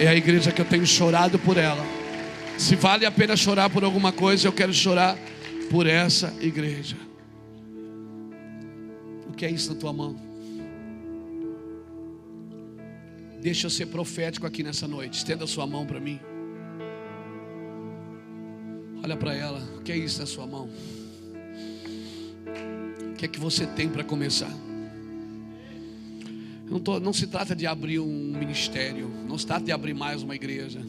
É a igreja que eu tenho chorado por ela. Se vale a pena chorar por alguma coisa, eu quero chorar por essa igreja. O que é isso na tua mão? Deixa eu ser profético aqui nessa noite. Estenda a sua mão para mim. Olha para ela. O que é isso na sua mão? O que é que você tem para começar? Não, tô, não, se trata de abrir um ministério, não se trata de abrir mais uma igreja,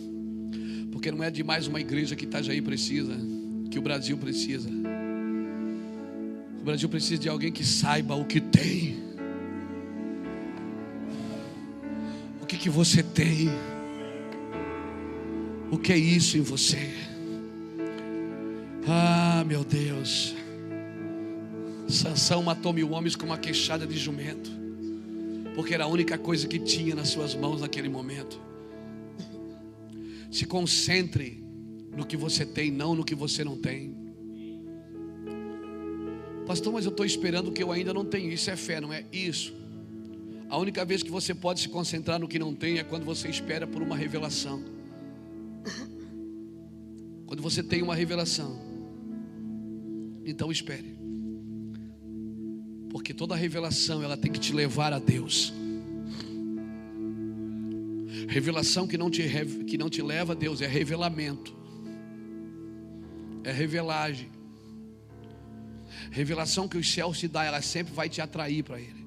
porque não é de mais uma igreja que Itajaí precisa, que o Brasil precisa. O Brasil precisa de alguém que saiba o que tem. O que, que você tem? O que é isso em você? Ah, meu Deus. Sansão matou mil homens com uma queixada de jumento, porque era a única coisa que tinha nas suas mãos naquele momento. Se concentre no que você tem, não no que você não tem. Pastor, mas eu estou esperando que eu ainda não tenho. Isso é fé, não é? Isso. A única vez que você pode se concentrar no que não tem é quando você espera por uma revelação. Quando você tem uma revelação, então espere. Porque toda revelação ela tem que te levar a Deus. Revelação que não te, que não te leva a Deus é revelamento, é revelagem. Revelação que os céus te dá, ela sempre vai te atrair para Ele.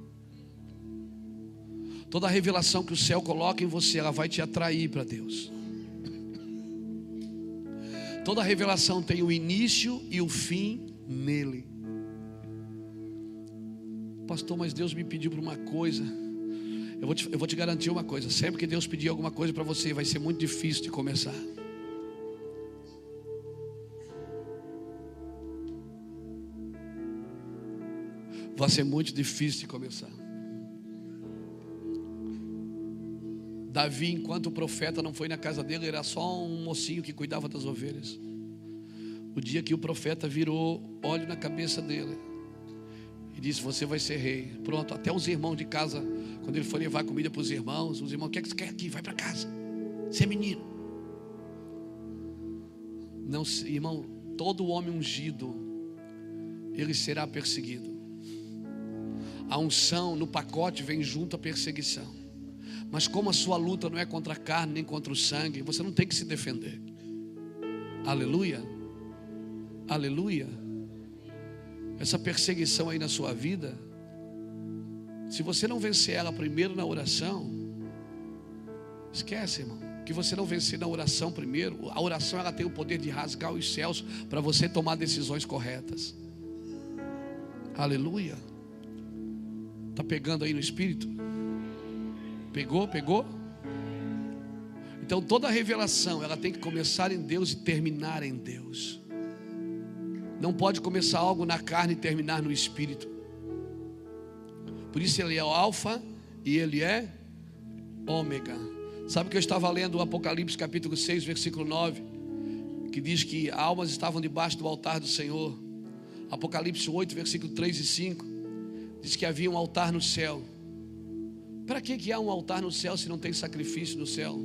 Toda revelação que o céu coloca em você, ela vai te atrair para Deus. Toda revelação tem o início e o fim nele. Pastor, mas Deus me pediu para uma coisa. Eu vou, te, eu vou te garantir uma coisa: sempre que Deus pedir alguma coisa para você, vai ser muito difícil de começar. Vai ser muito difícil de começar. Davi, enquanto o profeta não foi na casa dele, era só um mocinho que cuidava das ovelhas. O dia que o profeta virou óleo na cabeça dele e disse: Você vai ser rei. Pronto, até os irmãos de casa, quando ele foi levar comida para os irmãos, os irmãos: O que, é que você quer aqui? Vai para casa. Você é menino. Não, irmão, todo homem ungido, ele será perseguido. A unção no pacote vem junto à perseguição. Mas como a sua luta não é contra a carne nem contra o sangue, você não tem que se defender. Aleluia. Aleluia. Essa perseguição aí na sua vida, se você não vencer ela primeiro na oração, esquece, irmão. Que você não vencer na oração primeiro, a oração ela tem o poder de rasgar os céus para você tomar decisões corretas. Aleluia. Tá pegando aí no espírito? Pegou? Pegou? Então toda revelação, ela tem que começar em Deus e terminar em Deus. Não pode começar algo na carne e terminar no espírito. Por isso ele é o alfa e ele é ômega. Sabe que eu estava lendo o Apocalipse capítulo 6, versículo 9, que diz que almas estavam debaixo do altar do Senhor. Apocalipse 8, versículo 3 e 5, diz que havia um altar no céu. Para que, que há um altar no céu se não tem sacrifício no céu?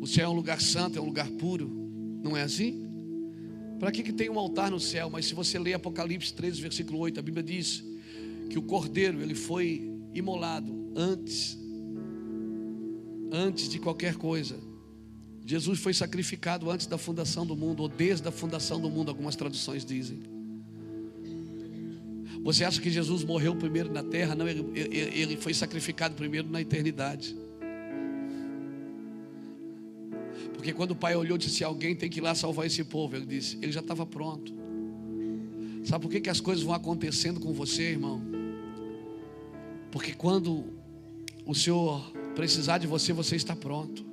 O céu é um lugar santo, é um lugar puro, não é assim? Para que, que tem um altar no céu? Mas se você ler Apocalipse 13, versículo 8, a Bíblia diz que o cordeiro ele foi imolado antes, antes de qualquer coisa. Jesus foi sacrificado antes da fundação do mundo, ou desde a fundação do mundo, algumas traduções dizem. Você acha que Jesus morreu primeiro na terra? Não, ele, ele foi sacrificado primeiro na eternidade. Porque quando o pai olhou e disse: Alguém tem que ir lá salvar esse povo, ele disse: Ele já estava pronto. Sabe por que, que as coisas vão acontecendo com você, irmão? Porque quando o Senhor precisar de você, você está pronto.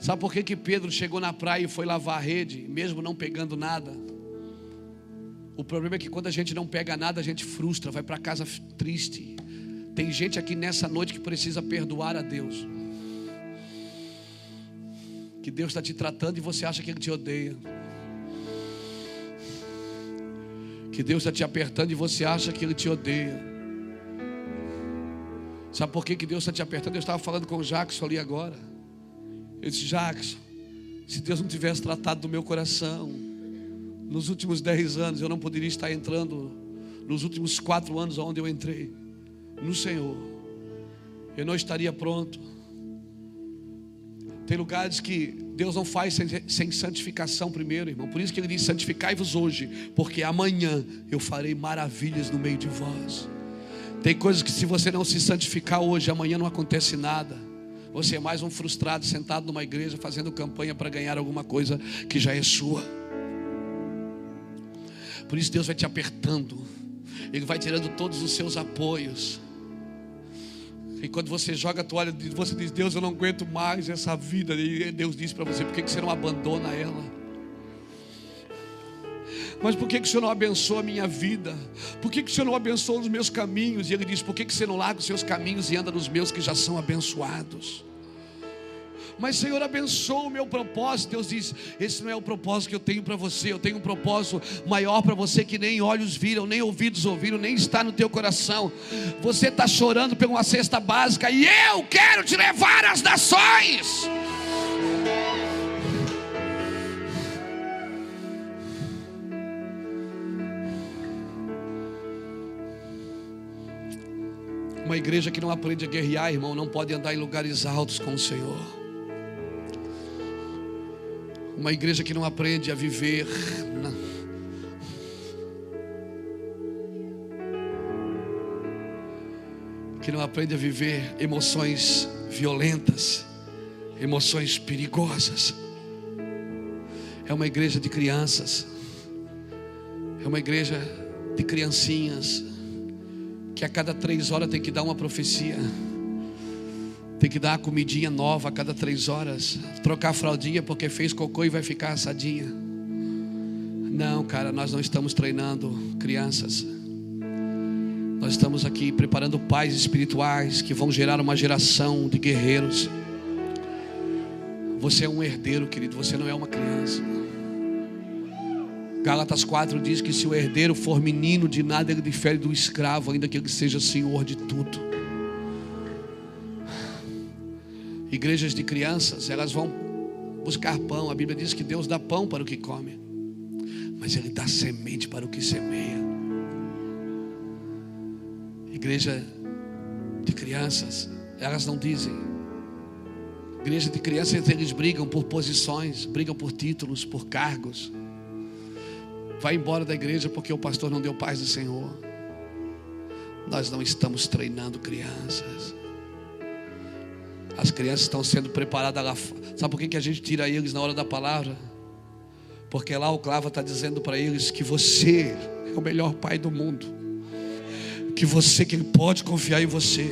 Sabe por que, que Pedro chegou na praia e foi lavar a rede, mesmo não pegando nada? O problema é que quando a gente não pega nada, a gente frustra, vai para casa triste. Tem gente aqui nessa noite que precisa perdoar a Deus. Que Deus está te tratando e você acha que Ele te odeia. Que Deus está te apertando e você acha que Ele te odeia. Sabe por que, que Deus está te apertando? Eu estava falando com o Jackson ali agora. Eu disse, Jackson, se Deus não tivesse tratado do meu coração, nos últimos dez anos eu não poderia estar entrando, nos últimos quatro anos onde eu entrei, no Senhor, eu não estaria pronto. Tem lugares que Deus não faz sem, sem santificação primeiro, irmão. Por isso que ele diz: santificai-vos hoje, porque amanhã eu farei maravilhas no meio de vós. Tem coisas que se você não se santificar hoje, amanhã não acontece nada. Você é mais um frustrado sentado numa igreja fazendo campanha para ganhar alguma coisa que já é sua. Por isso Deus vai te apertando. Ele vai tirando todos os seus apoios. E quando você joga a toalha, você diz: Deus, eu não aguento mais essa vida. E Deus diz para você: por que você não abandona ela? Mas por que, que o Senhor não abençoa a minha vida? Por que, que o Senhor não abençoa os meus caminhos? E ele diz: Por que, que você não larga os seus caminhos e anda nos meus que já são abençoados? Mas Senhor, abençoa o meu propósito. Deus diz: Esse não é o propósito que eu tenho para você. Eu tenho um propósito maior para você que nem olhos viram, nem ouvidos ouviram, nem está no teu coração. Você está chorando por uma cesta básica e eu quero te levar às nações. Uma igreja que não aprende a guerrear, irmão, não pode andar em lugares altos com o Senhor. Uma igreja que não aprende a viver. Na... Que não aprende a viver emoções violentas, emoções perigosas. É uma igreja de crianças. É uma igreja de criancinhas. Que a cada três horas tem que dar uma profecia. Tem que dar comidinha nova a cada três horas. Trocar a fraldinha porque fez cocô e vai ficar assadinha. Não, cara, nós não estamos treinando crianças. Nós estamos aqui preparando pais espirituais que vão gerar uma geração de guerreiros. Você é um herdeiro, querido, você não é uma criança. Gálatas 4 diz que se o herdeiro for menino, de nada ele difere do escravo, ainda que ele seja senhor de tudo. Igrejas de crianças, elas vão buscar pão. A Bíblia diz que Deus dá pão para o que come, mas Ele dá semente para o que semeia. Igreja de crianças, Elas não dizem. Igreja de crianças, eles brigam por posições, brigam por títulos, por cargos. Vai embora da igreja porque o pastor não deu paz do Senhor. Nós não estamos treinando crianças. As crianças estão sendo preparadas lá. Sabe por que, que a gente tira eles na hora da palavra? Porque lá o clava está dizendo para eles que você é o melhor pai do mundo. Que você, que ele pode confiar em você.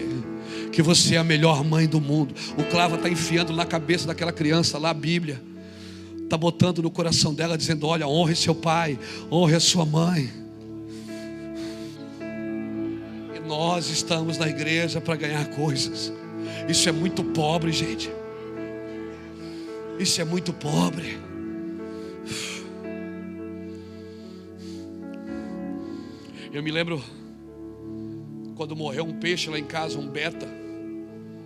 Que você é a melhor mãe do mundo. O clava está enfiando na cabeça daquela criança lá a Bíblia. Está botando no coração dela, dizendo: Olha, honre seu pai, honre a sua mãe. E nós estamos na igreja para ganhar coisas. Isso é muito pobre, gente. Isso é muito pobre. Eu me lembro quando morreu um peixe lá em casa, um beta.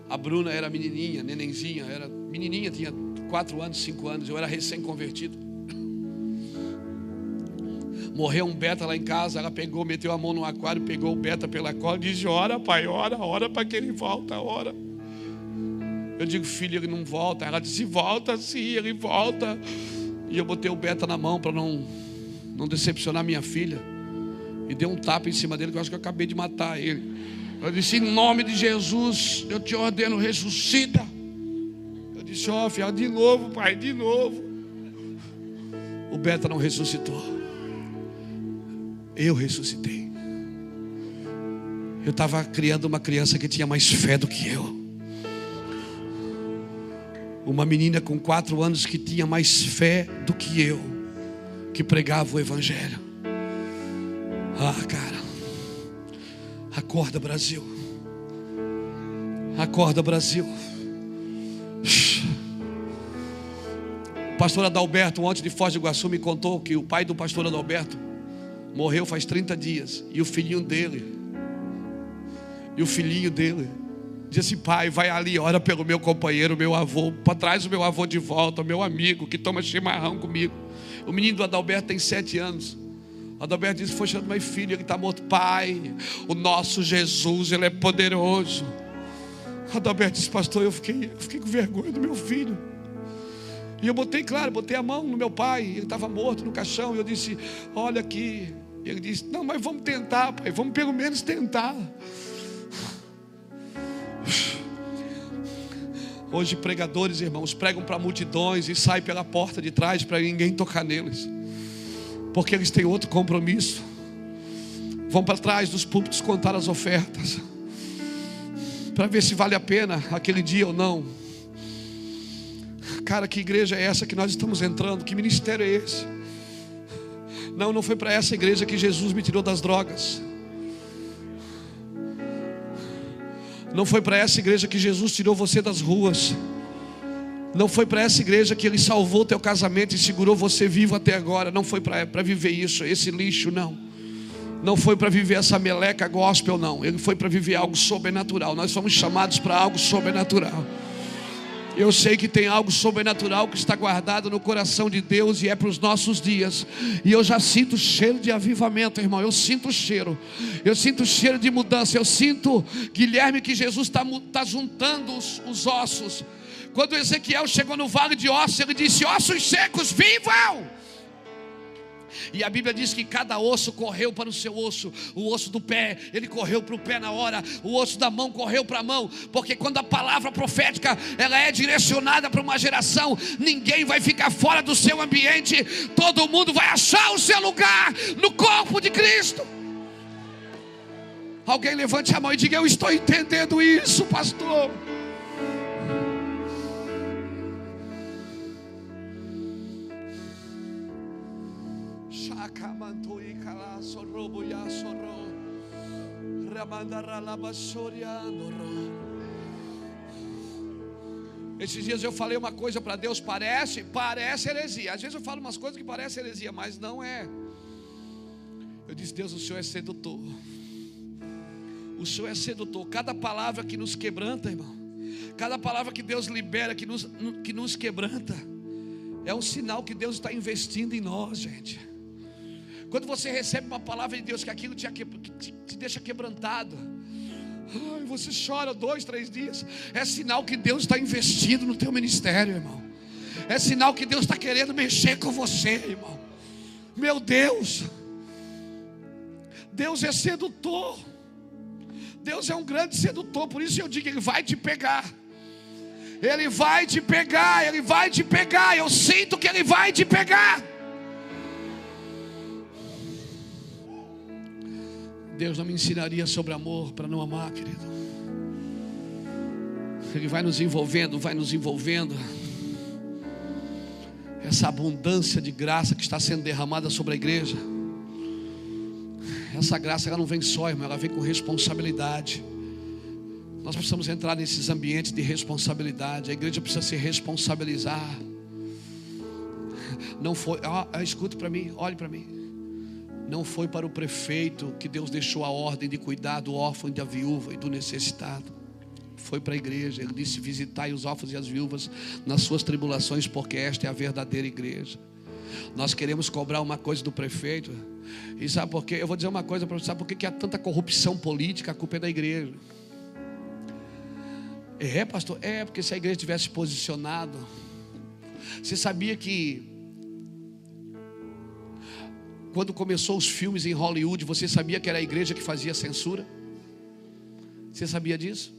A Bruna era menininha, nenenzinha, era menininha, tinha quatro anos, cinco anos. Eu era recém-convertido. Morreu um beta lá em casa, ela pegou, meteu a mão no aquário, pegou o beta pela cola e disse: Ora, pai, ora, ora para que ele volta, ora. Eu digo, filho, ele não volta. Ela disse: Volta sim, ele volta. E eu botei o beta na mão para não, não decepcionar minha filha. E dei um tapa em cima dele, que eu acho que eu acabei de matar ele. Eu disse: Em nome de Jesus, eu te ordeno, ressuscita. Eu disse: Ó, oh, filha, de novo, pai, de novo. O beta não ressuscitou. Eu ressuscitei. Eu estava criando uma criança que tinha mais fé do que eu. Uma menina com quatro anos que tinha mais fé do que eu, que pregava o Evangelho. Ah, cara, acorda, Brasil. Acorda, Brasil. Pastor Adalberto, ontem de Foz do Iguaçu, me contou que o pai do pastor Adalberto morreu faz 30 dias. E o filhinho dele, e o filhinho dele, disse: Pai, vai ali, ora pelo meu companheiro, meu avô, para trás o meu avô de volta, meu amigo que toma chimarrão comigo. O menino do Adalberto tem sete anos. Adalberto disse: Foi chamado meu filho, ele está morto. Pai, o nosso Jesus, ele é poderoso. Adalberto disse: Pastor, eu fiquei, eu fiquei com vergonha do meu filho. E eu botei, claro, botei a mão no meu pai, ele estava morto no caixão. E eu disse: Olha aqui, ele disse: Não, mas vamos tentar, pai, vamos pelo menos tentar. Hoje, pregadores, irmãos, pregam para multidões e saem pela porta de trás para ninguém tocar neles, porque eles têm outro compromisso. Vão para trás dos púlpitos contar as ofertas, para ver se vale a pena aquele dia ou não. Cara, que igreja é essa que nós estamos entrando? Que ministério é esse? Não, não foi para essa igreja que Jesus me tirou das drogas. Não foi para essa igreja que Jesus tirou você das ruas. Não foi para essa igreja que Ele salvou o teu casamento e segurou você vivo até agora. Não foi para viver isso, esse lixo, não. Não foi para viver essa meleca gospel, não. Ele foi para viver algo sobrenatural. Nós somos chamados para algo sobrenatural. Eu sei que tem algo sobrenatural que está guardado no coração de Deus e é para os nossos dias. E eu já sinto cheiro de avivamento, irmão. Eu sinto cheiro. Eu sinto cheiro de mudança. Eu sinto, Guilherme, que Jesus está tá juntando os, os ossos. Quando Ezequiel chegou no vale de ossos, ele disse: Ossos secos, vivam! E a Bíblia diz que cada osso correu para o seu osso. O osso do pé, ele correu para o pé na hora. O osso da mão correu para a mão. Porque quando a palavra profética ela é direcionada para uma geração, ninguém vai ficar fora do seu ambiente. Todo mundo vai achar o seu lugar no corpo de Cristo. Alguém levante a mão e diga: Eu estou entendendo isso, pastor. Esses dias eu falei uma coisa para Deus, parece, parece heresia. Às vezes eu falo umas coisas que parecem heresia, mas não é. Eu disse, Deus, o Senhor é sedutor. O Senhor é sedutor. Cada palavra que nos quebranta, irmão. Cada palavra que Deus libera, que nos, que nos quebranta, é um sinal que Deus está investindo em nós, gente. Quando você recebe uma palavra de Deus que aquilo te, te, te deixa quebrantado, Ai, você chora dois, três dias. É sinal que Deus está investindo no teu ministério, irmão. É sinal que Deus está querendo mexer com você, irmão. Meu Deus. Deus é sedutor. Deus é um grande sedutor, por isso eu digo, Ele vai te pegar. Ele vai te pegar, Ele vai te pegar. Eu sinto que Ele vai te pegar. Deus não me ensinaria sobre amor para não amar, querido. Ele vai nos envolvendo, vai nos envolvendo. Essa abundância de graça que está sendo derramada sobre a igreja. Essa graça ela não vem só, irmão, ela vem com responsabilidade. Nós precisamos entrar nesses ambientes de responsabilidade. A igreja precisa se responsabilizar. Não foi, ah, escute para mim, olhe para mim. Não foi para o prefeito que Deus deixou a ordem de cuidar do órfão e da viúva e do necessitado. Foi para a igreja. Ele disse: Visitai os órfãos e as viúvas nas suas tribulações, porque esta é a verdadeira igreja. Nós queremos cobrar uma coisa do prefeito. E sabe por quê? Eu vou dizer uma coisa para você: sabe por que, que há tanta corrupção política? A culpa é da igreja. É, pastor? É, porque se a igreja tivesse posicionado. Você sabia que quando começou os filmes em Hollywood, você sabia que era a igreja que fazia censura? Você sabia disso?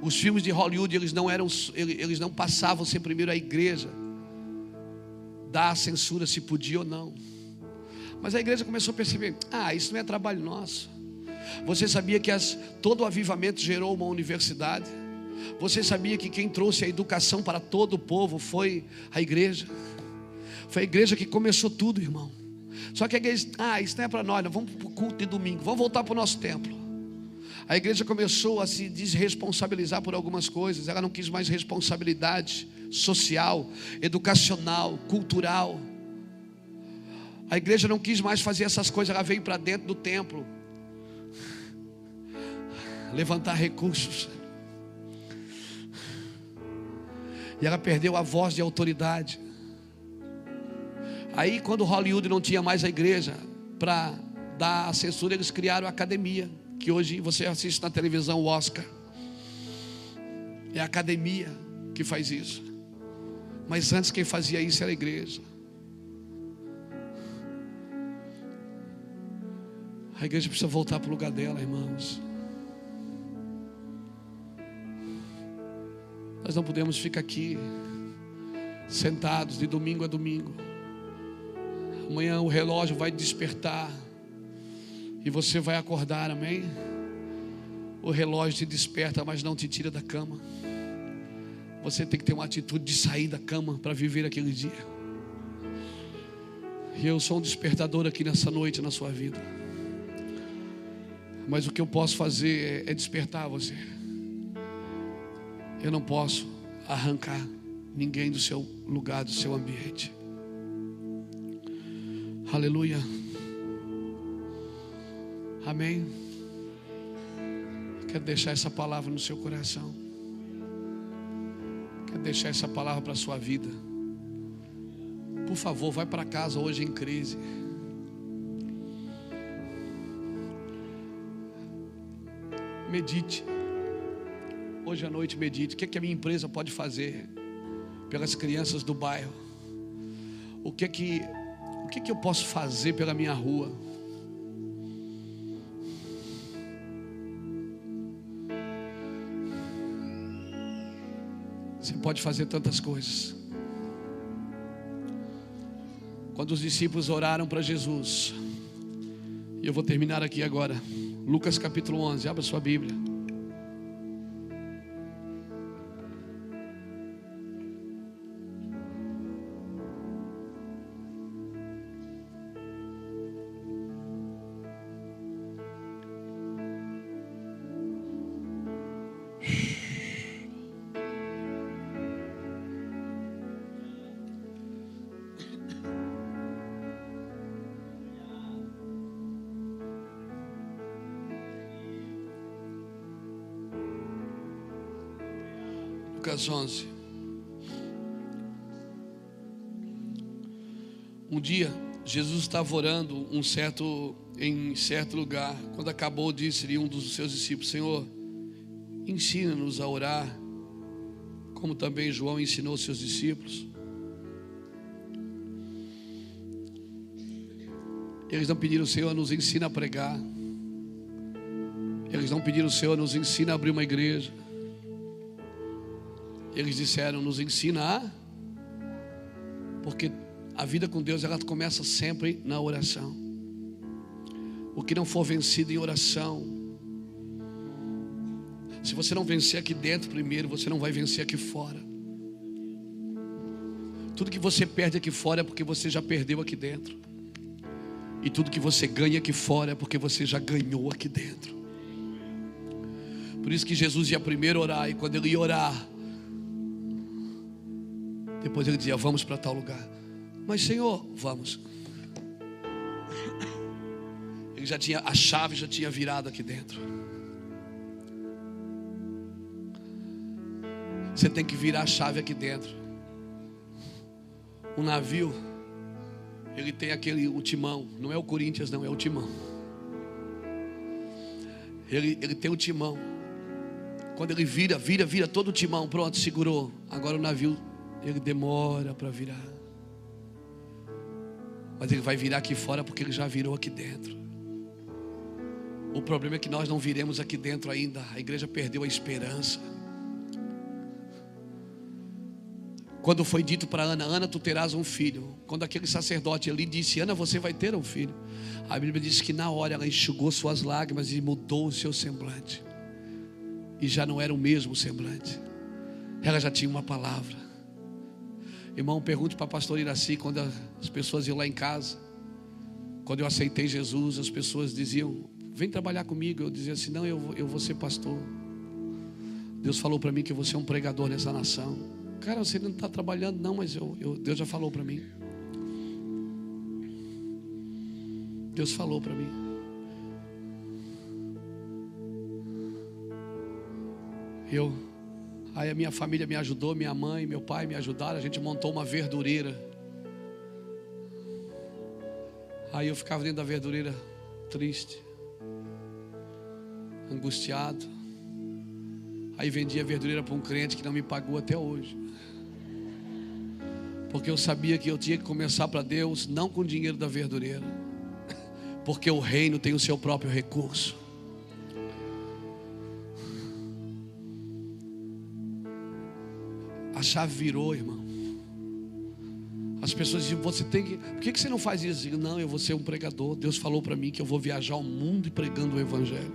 Os filmes de Hollywood, eles não eram, eles não passavam sem primeiro a igreja dar a censura se podia ou não. Mas a igreja começou a perceber: ah, isso não é trabalho nosso. Você sabia que as, todo o avivamento gerou uma universidade? Você sabia que quem trouxe a educação para todo o povo foi a igreja? Foi a igreja que começou tudo, irmão. Só que a igreja, ah, isso não é para nós, não. vamos para o culto de domingo, vamos voltar para o nosso templo. A igreja começou a se desresponsabilizar por algumas coisas, ela não quis mais responsabilidade social, educacional, cultural. A igreja não quis mais fazer essas coisas, ela veio para dentro do templo levantar recursos. E ela perdeu a voz de autoridade. Aí, quando Hollywood não tinha mais a igreja para dar a censura, eles criaram a academia, que hoje você assiste na televisão o Oscar. É a academia que faz isso. Mas antes quem fazia isso era a igreja. A igreja precisa voltar para o lugar dela, irmãos. Nós não podemos ficar aqui sentados de domingo a domingo. Amanhã o relógio vai despertar e você vai acordar, amém? O relógio te desperta, mas não te tira da cama. Você tem que ter uma atitude de sair da cama para viver aquele dia. E eu sou um despertador aqui nessa noite na sua vida. Mas o que eu posso fazer é, é despertar você. Eu não posso arrancar ninguém do seu lugar, do seu ambiente. Aleluia. Amém. Quero deixar essa palavra no seu coração. Quero deixar essa palavra para a sua vida. Por favor, vai para casa hoje em crise. Medite. Hoje à noite medite. O que, é que a minha empresa pode fazer pelas crianças do bairro? O que é que que, que eu posso fazer pela minha rua? Você pode fazer tantas coisas. Quando os discípulos oraram para Jesus, e eu vou terminar aqui agora, Lucas capítulo 11, abra sua Bíblia. Lucas 11. Um dia, Jesus estava orando um certo em certo lugar, quando acabou, disse-lhe um dos seus discípulos: Senhor, ensina-nos a orar, como também João ensinou seus discípulos. Eles não pediram, Senhor, nos ensina a pregar. Eles não pediram, Senhor, nos ensina a abrir uma igreja. Eles disseram, nos ensina a. Porque a vida com Deus, ela começa sempre na oração. O que não for vencido em oração, se você não vencer aqui dentro primeiro, você não vai vencer aqui fora. Tudo que você perde aqui fora é porque você já perdeu aqui dentro. E tudo que você ganha aqui fora é porque você já ganhou aqui dentro. Por isso que Jesus ia primeiro orar, e quando ele ia orar, depois ele dizia: Vamos para tal lugar. Mas Senhor, vamos. Ele já tinha, a chave já tinha virado aqui dentro. Você tem que virar a chave aqui dentro. O navio ele tem aquele o timão, não é o Corinthians, não, é o timão. Ele, ele tem o timão. Quando ele vira, vira, vira todo o timão, pronto, segurou. Agora o navio, ele demora para virar. Mas ele vai virar aqui fora porque ele já virou aqui dentro. O problema é que nós não viremos aqui dentro ainda. A igreja perdeu a esperança. Quando foi dito para Ana, Ana, tu terás um filho. Quando aquele sacerdote ali disse, Ana, você vai ter um filho. A Bíblia diz que na hora ela enxugou suas lágrimas e mudou o seu semblante. E já não era o mesmo semblante. Ela já tinha uma palavra. Irmão, pergunte para a pastora Iraci quando as pessoas iam lá em casa. Quando eu aceitei Jesus, as pessoas diziam: Vem trabalhar comigo. Eu dizia assim: Não, eu, eu vou ser pastor. Deus falou para mim que vou ser um pregador nessa nação. Cara, você não está trabalhando, não, mas eu, eu, Deus já falou para mim. Deus falou para mim. Eu, aí a minha família me ajudou, minha mãe, meu pai me ajudaram. A gente montou uma verdureira. Aí eu ficava dentro da verdureira triste, angustiado. Aí vendia verdureira para um crente que não me pagou até hoje porque eu sabia que eu tinha que começar para Deus não com o dinheiro da verdureira, porque o reino tem o seu próprio recurso. A chave virou, irmão. As pessoas dizem, você tem que. Por que, você não faz isso? Digo, não, eu vou ser um pregador. Deus falou para mim que eu vou viajar o mundo pregando o Evangelho.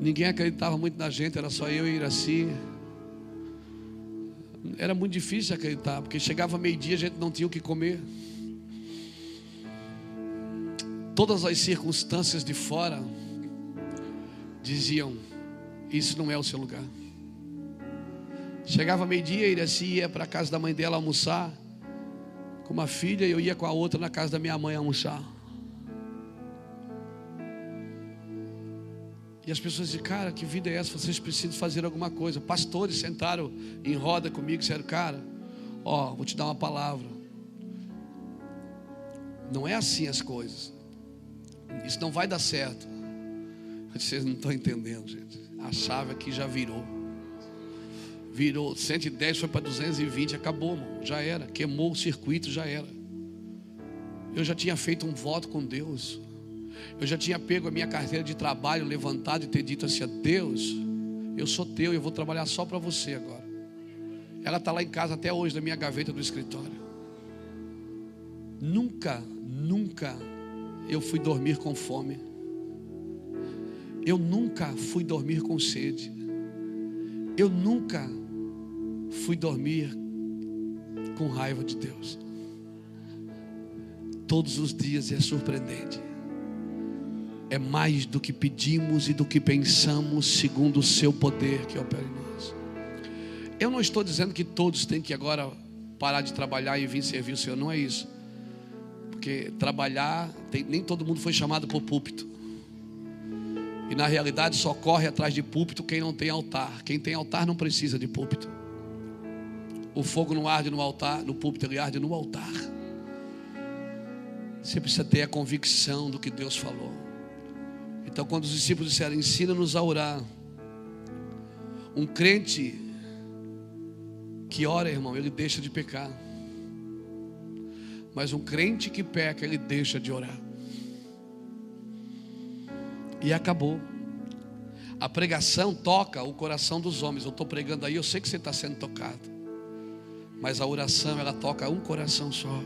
Ninguém acreditava muito na gente, era só eu e Iraci era muito difícil acreditar, porque chegava meio-dia a gente não tinha o que comer. Todas as circunstâncias de fora diziam: Isso não é o seu lugar. Chegava meio-dia, Iraci ia para a casa da mãe dela almoçar com uma filha, e eu ia com a outra na casa da minha mãe almoçar. E as pessoas dizem, cara, que vida é essa? Vocês precisam fazer alguma coisa. Pastores sentaram em roda comigo e disseram, cara, ó, vou te dar uma palavra. Não é assim as coisas. Isso não vai dar certo. Vocês não estão entendendo, gente. A chave aqui já virou. Virou 110, foi para 220, acabou, mano. já era. Queimou o circuito, já era. Eu já tinha feito um voto com Deus. Eu já tinha pego a minha carteira de trabalho, levantado e ter dito assim: Deus, eu sou teu eu vou trabalhar só para você agora. Ela está lá em casa até hoje, na minha gaveta do escritório. Nunca, nunca eu fui dormir com fome. Eu nunca fui dormir com sede. Eu nunca fui dormir com raiva de Deus. Todos os dias é surpreendente é mais do que pedimos e do que pensamos, segundo o seu poder que opera em nós. Eu não estou dizendo que todos têm que agora parar de trabalhar e vir servir o Senhor, não é isso. Porque trabalhar, tem, nem todo mundo foi chamado para o púlpito. E na realidade só corre atrás de púlpito quem não tem altar. Quem tem altar não precisa de púlpito. O fogo não arde no altar, no púlpito ele arde no altar. Você precisa ter a convicção do que Deus falou. Então, quando os discípulos disseram, ensina-nos a orar. Um crente que ora, irmão, ele deixa de pecar. Mas um crente que peca, ele deixa de orar. E acabou. A pregação toca o coração dos homens. Eu estou pregando aí, eu sei que você está sendo tocado. Mas a oração, ela toca um coração só.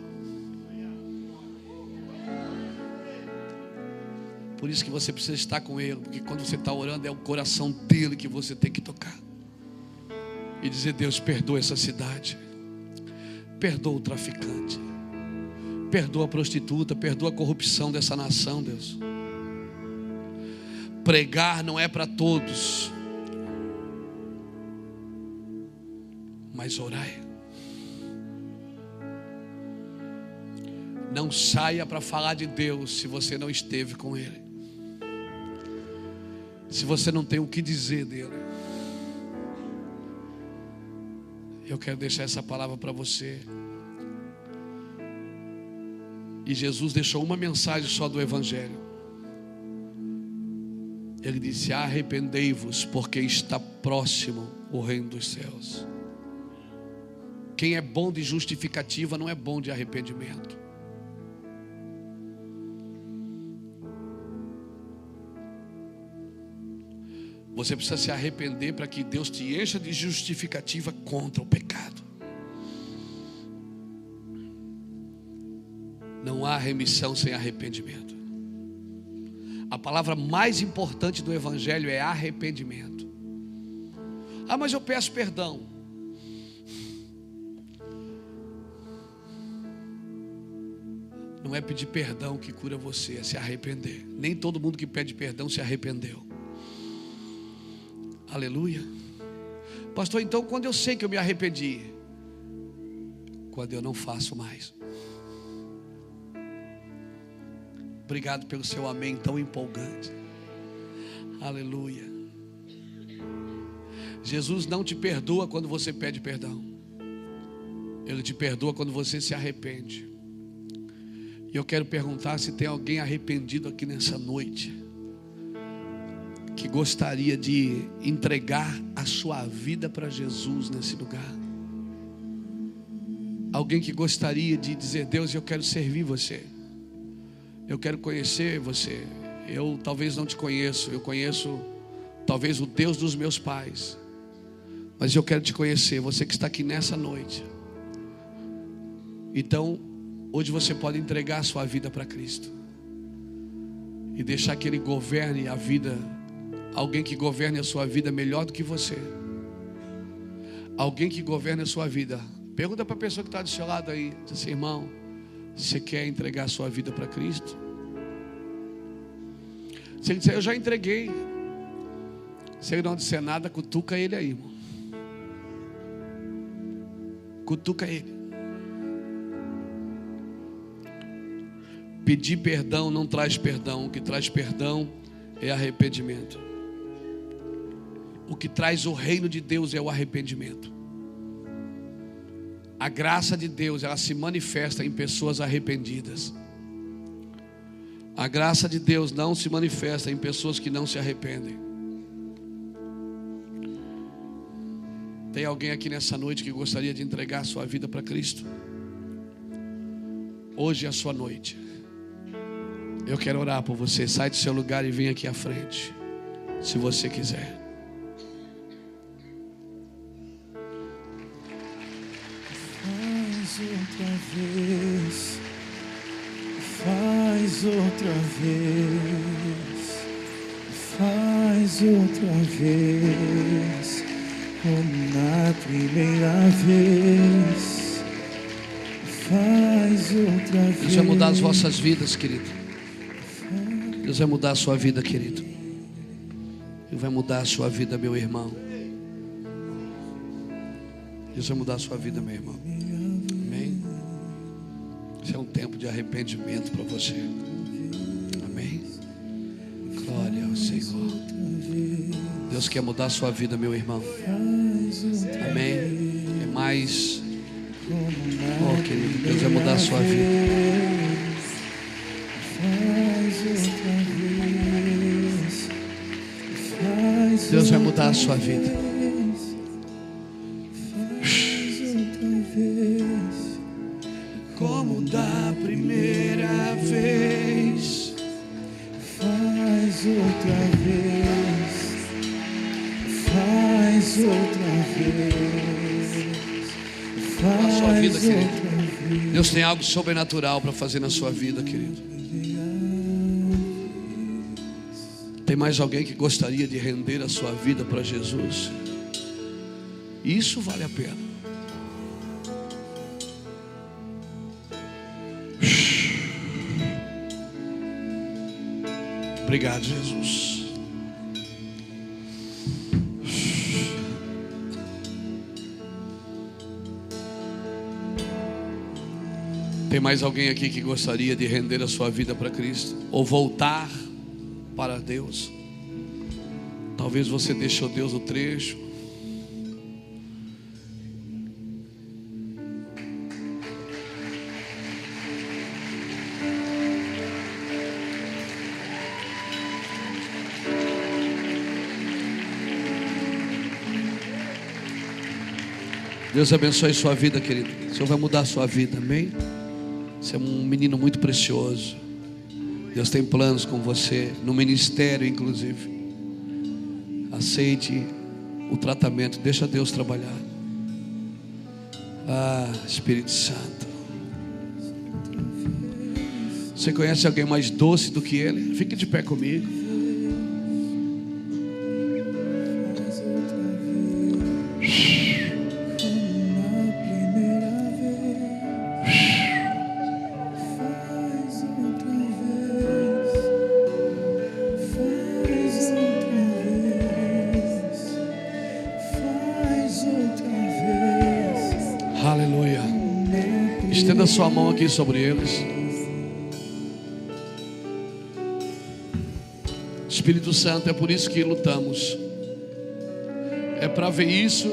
Por isso que você precisa estar com Ele, porque quando você está orando, é o coração dele que você tem que tocar. E dizer: Deus, perdoa essa cidade, perdoa o traficante, perdoa a prostituta, perdoa a corrupção dessa nação, Deus. Pregar não é para todos, mas orar Não saia para falar de Deus se você não esteve com Ele se você não tem o que dizer dele. Eu quero deixar essa palavra para você. E Jesus deixou uma mensagem só do Evangelho. Ele disse: Arrependei-vos, porque está próximo o reino dos céus. Quem é bom de justificativa não é bom de arrependimento. Você precisa se arrepender para que Deus te encha de justificativa contra o pecado. Não há remissão sem arrependimento. A palavra mais importante do Evangelho é arrependimento. Ah, mas eu peço perdão. Não é pedir perdão que cura você, é se arrepender. Nem todo mundo que pede perdão se arrependeu. Aleluia. Pastor, então quando eu sei que eu me arrependi? Quando eu não faço mais. Obrigado pelo seu amém tão empolgante. Aleluia. Jesus não te perdoa quando você pede perdão. Ele te perdoa quando você se arrepende. E eu quero perguntar se tem alguém arrependido aqui nessa noite que gostaria de entregar a sua vida para Jesus nesse lugar. Alguém que gostaria de dizer: Deus, eu quero servir você. Eu quero conhecer você. Eu talvez não te conheço, eu conheço talvez o Deus dos meus pais. Mas eu quero te conhecer, você que está aqui nessa noite. Então, hoje você pode entregar a sua vida para Cristo e deixar que Ele governe a vida Alguém que governe a sua vida melhor do que você. Alguém que governe a sua vida. Pergunta para a pessoa que está do seu lado aí. Diz assim, irmão, você quer entregar a sua vida para Cristo? Se ele disser, eu já entreguei. Se ele não disser nada, cutuca ele aí, irmão. Cutuca ele. Pedir perdão não traz perdão. O que traz perdão é arrependimento. O que traz o reino de Deus é o arrependimento. A graça de Deus, ela se manifesta em pessoas arrependidas. A graça de Deus não se manifesta em pessoas que não se arrependem. Tem alguém aqui nessa noite que gostaria de entregar sua vida para Cristo? Hoje é a sua noite. Eu quero orar por você. Sai do seu lugar e vem aqui à frente. Se você quiser. Vez, faz outra vez, faz outra vez, como na primeira vez, faz outra vez. Deus vai mudar as vossas vidas, querido. Deus vai mudar a sua vida, querido. Ele vai mudar a sua vida, meu irmão. Deus vai mudar a sua vida, meu irmão. Esse é um tempo de arrependimento para você. Amém. Glória ao Senhor. Deus quer mudar a sua vida, meu irmão. Amém. É mais. Oh, querido, Deus vai mudar a sua vida. Deus vai mudar a sua vida. Algo sobrenatural para fazer na sua vida, querido. Tem mais alguém que gostaria de render a sua vida para Jesus? Isso vale a pena. Obrigado, Jesus. Tem mais alguém aqui que gostaria de render a sua vida para Cristo? Ou voltar para Deus? Talvez você deixou Deus no trecho. Deus abençoe sua vida, querido. O Senhor vai mudar a sua vida, amém? Você é um menino muito precioso. Deus tem planos com você, no ministério, inclusive. Aceite o tratamento, deixa Deus trabalhar. Ah, Espírito Santo. Você conhece alguém mais doce do que ele? Fique de pé comigo. Aqui sobre eles. Espírito Santo, é por isso que lutamos. É para ver isso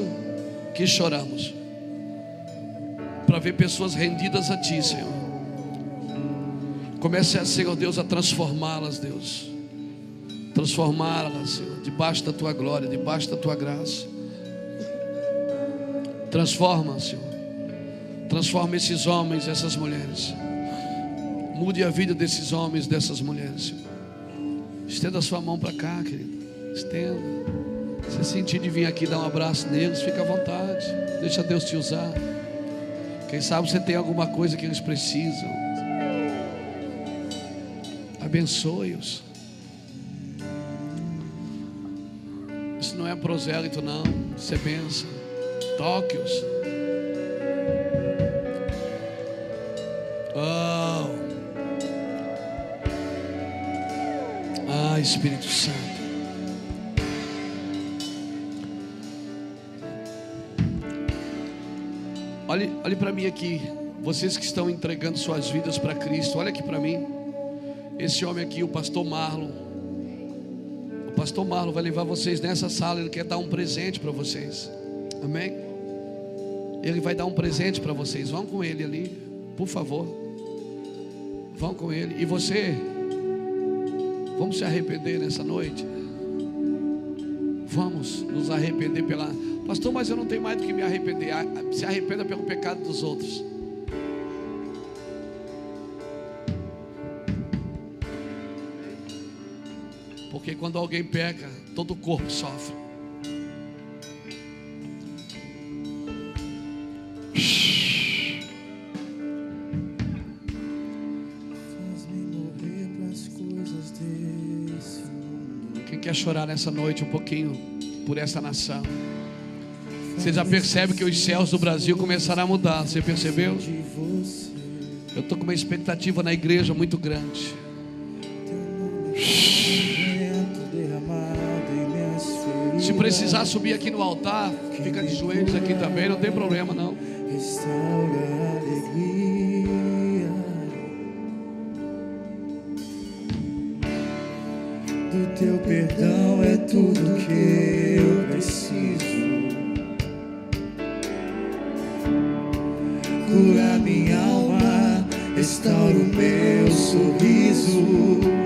que choramos. Para ver pessoas rendidas a Ti, Senhor. Comece, a, Senhor Deus, a transformá-las, Deus. Transformá-las, Senhor, debaixo da Tua glória, debaixo da Tua graça. Transforma, Senhor. Transforma esses homens, essas mulheres. Mude a vida desses homens, dessas mulheres. Estenda a sua mão para cá, querido. Estenda. Se sentir de vir aqui dar um abraço neles, fica à vontade. Deixa Deus te usar. Quem sabe você tem alguma coisa que eles precisam. Abençoe-os. Isso não é prosélito, não. Isso é bênção. Toque-os. Espírito Santo. Olhe, olhe para mim aqui. Vocês que estão entregando suas vidas para Cristo, olha aqui para mim. Esse homem aqui, o pastor Marlon. O pastor Marlon vai levar vocês nessa sala. Ele quer dar um presente para vocês. Amém? Ele vai dar um presente para vocês. Vão com ele ali, por favor. Vão com ele. E você, vamos se arrepender nessa noite. Vamos nos arrepender pela. Pastor, mas eu não tenho mais do que me arrepender. Se arrependa pelo pecado dos outros. Porque quando alguém peca, todo o corpo sofre. Chorar nessa noite um pouquinho por essa nação? Você já percebe que os céus do Brasil começaram a mudar. Você percebeu? Eu estou com uma expectativa na igreja muito grande. Se precisar subir aqui no altar, fica de joelhos aqui também, não tem problema não. Restaura alegria. É tudo que eu preciso. Cura minha alma, restaura o meu sorriso.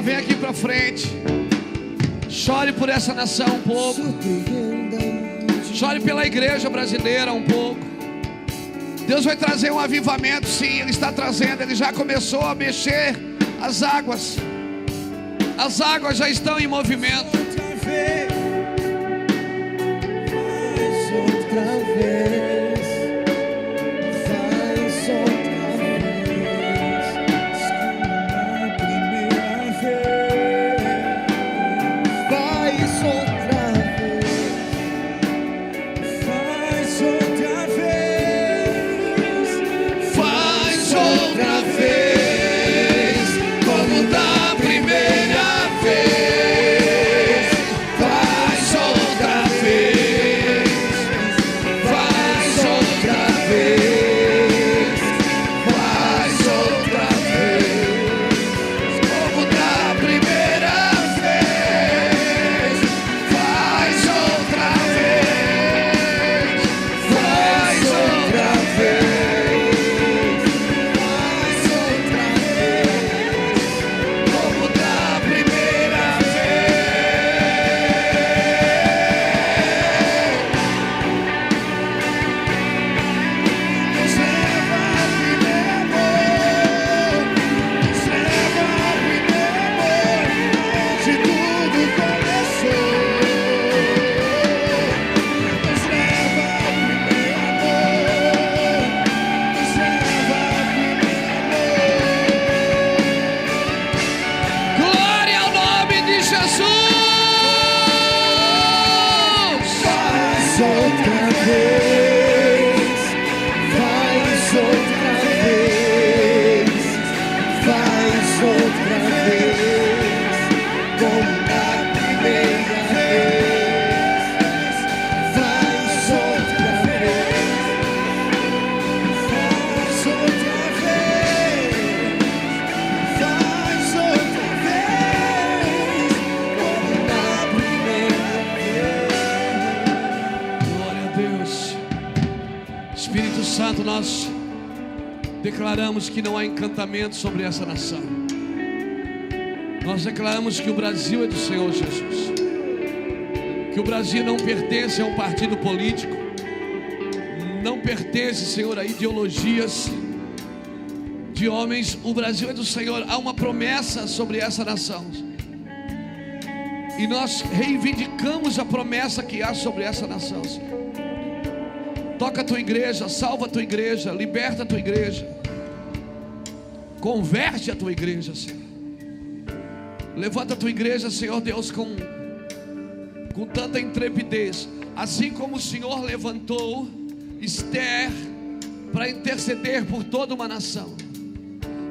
Vem aqui pra frente. Chore por essa nação um pouco. Chore pela igreja brasileira um pouco. Deus vai trazer um avivamento, sim, Ele está trazendo. Ele já começou a mexer as águas. As águas já estão em movimento. Encantamento sobre essa nação. Nós declaramos que o Brasil é do Senhor Jesus. Que o Brasil não pertence a um partido político. Não pertence, Senhor, a ideologias de homens. O Brasil é do Senhor. Há uma promessa sobre essa nação. E nós reivindicamos a promessa que há sobre essa nação. Senhor. Toca a tua igreja, salva a tua igreja, liberta a tua igreja. Converte a tua igreja, Senhor. Levanta a tua igreja, Senhor Deus, com, com tanta intrepidez. Assim como o Senhor levantou Esther para interceder por toda uma nação.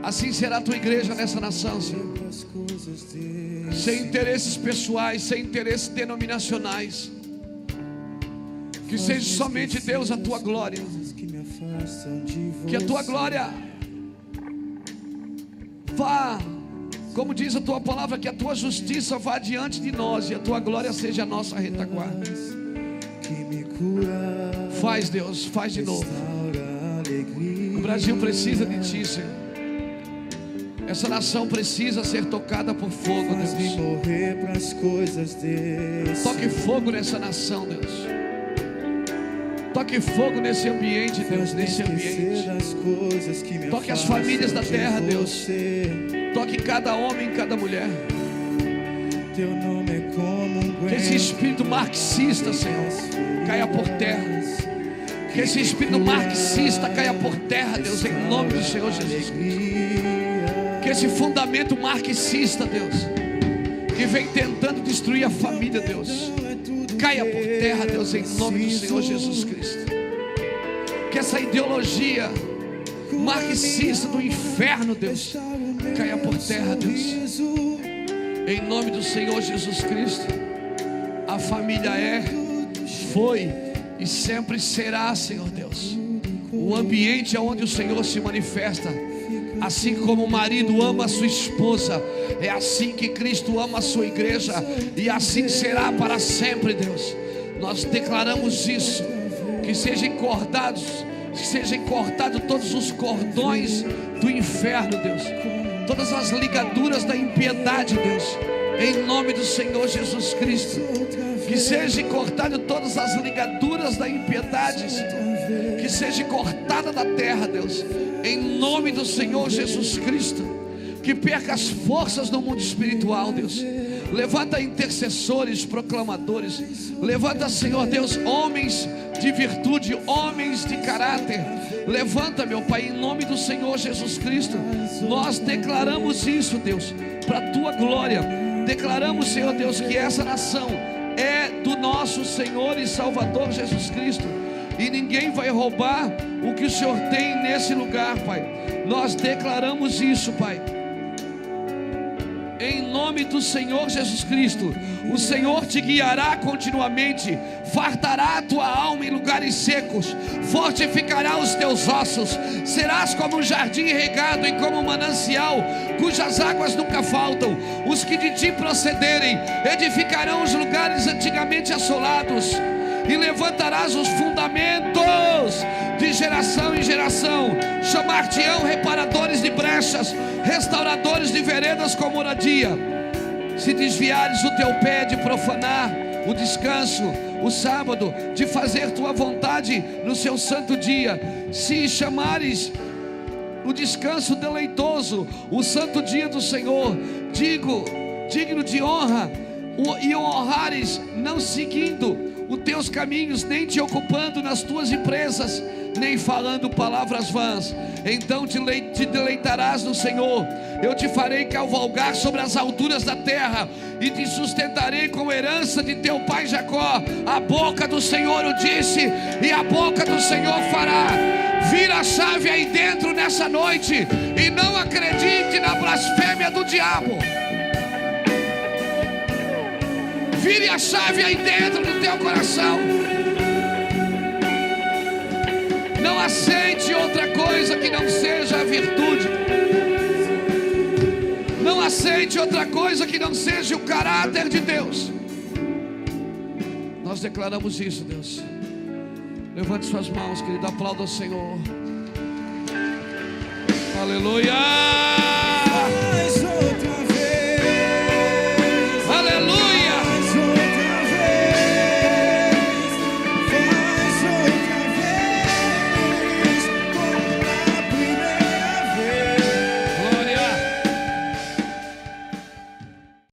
Assim será a tua igreja nessa nação, Senhor. Sem interesses pessoais, sem interesses denominacionais. Que seja somente Deus a tua glória. Que a tua glória vá Como diz a tua palavra, que a tua justiça vá diante de nós e a tua glória seja a nossa retaguarda. Faz, Deus, faz de novo. O Brasil precisa de ti, Senhor. Essa nação precisa ser tocada por fogo, Deus. Toque fogo nessa nação, Deus. Toque fogo nesse ambiente, Deus, nesse ambiente. Toque as famílias da terra, Deus. Toque cada homem, cada mulher. Teu nome é como Que esse espírito marxista, Senhor, caia por terra. Que esse espírito marxista caia por terra, Deus, em nome do Senhor Jesus. Que esse fundamento marxista, Deus, que vem tentando destruir a família, Deus, caia por terra, Deus, em nome do Senhor Jesus Cristo. Que essa ideologia marxista do inferno, Deus, caia por terra, Deus. Em nome do Senhor Jesus Cristo, a família é, foi e sempre será, Senhor Deus, o ambiente onde o Senhor se manifesta. Assim como o marido ama a sua esposa, é assim que Cristo ama a sua igreja, e assim será para sempre, Deus. Nós declaramos isso, que sejam cortados, que sejam cortados todos os cordões do inferno, Deus todas as ligaduras da impiedade, Deus, em nome do Senhor Jesus Cristo. Que seja cortado todas as ligaduras da impiedade, Senhor. Que seja cortada da terra, Deus, em nome do Senhor Jesus Cristo. Que perca as forças no mundo espiritual, Deus. Levanta intercessores, proclamadores. Levanta, Senhor Deus, homens de virtude, homens de caráter. Levanta, meu Pai, em nome do Senhor Jesus Cristo. Nós declaramos isso, Deus, para a tua glória. Declaramos, Senhor Deus, que essa nação é do nosso Senhor e Salvador Jesus Cristo. E ninguém vai roubar o que o Senhor tem nesse lugar, Pai. Nós declaramos isso, Pai. Em nome do Senhor Jesus Cristo, o Senhor te guiará continuamente, fartará a tua alma em lugares secos, fortificará os teus ossos, serás como um jardim regado e como um manancial, cujas águas nunca faltam. Os que de ti procederem edificarão os lugares antigamente assolados e levantarás os fundamentos de geração em geração. Chamar-te-ão reparadores de brechas, restauradores de veredas com moradia. Se desviares o teu pé de profanar o descanso, o sábado, de fazer tua vontade no seu santo dia, se chamares o descanso deleitoso, o santo dia do Senhor, digo, digno de honra, e honrares, não seguindo os teus caminhos, nem te ocupando nas tuas empresas, nem falando palavras vãs. Então te, te deleitarás no Senhor. Eu te farei cavalgar sobre as alturas da terra e te sustentarei com herança de teu pai Jacó. A boca do Senhor o disse e a boca do Senhor fará. Vira a chave aí dentro nessa noite e não acredite na blasfêmia do diabo. Vire a chave aí dentro do teu coração. Não aceite outra coisa que não seja a virtude. Não aceite outra coisa que não seja o caráter de Deus. Nós declaramos isso, Deus. Levante suas mãos, querido. Aplauda o Senhor. Aleluia.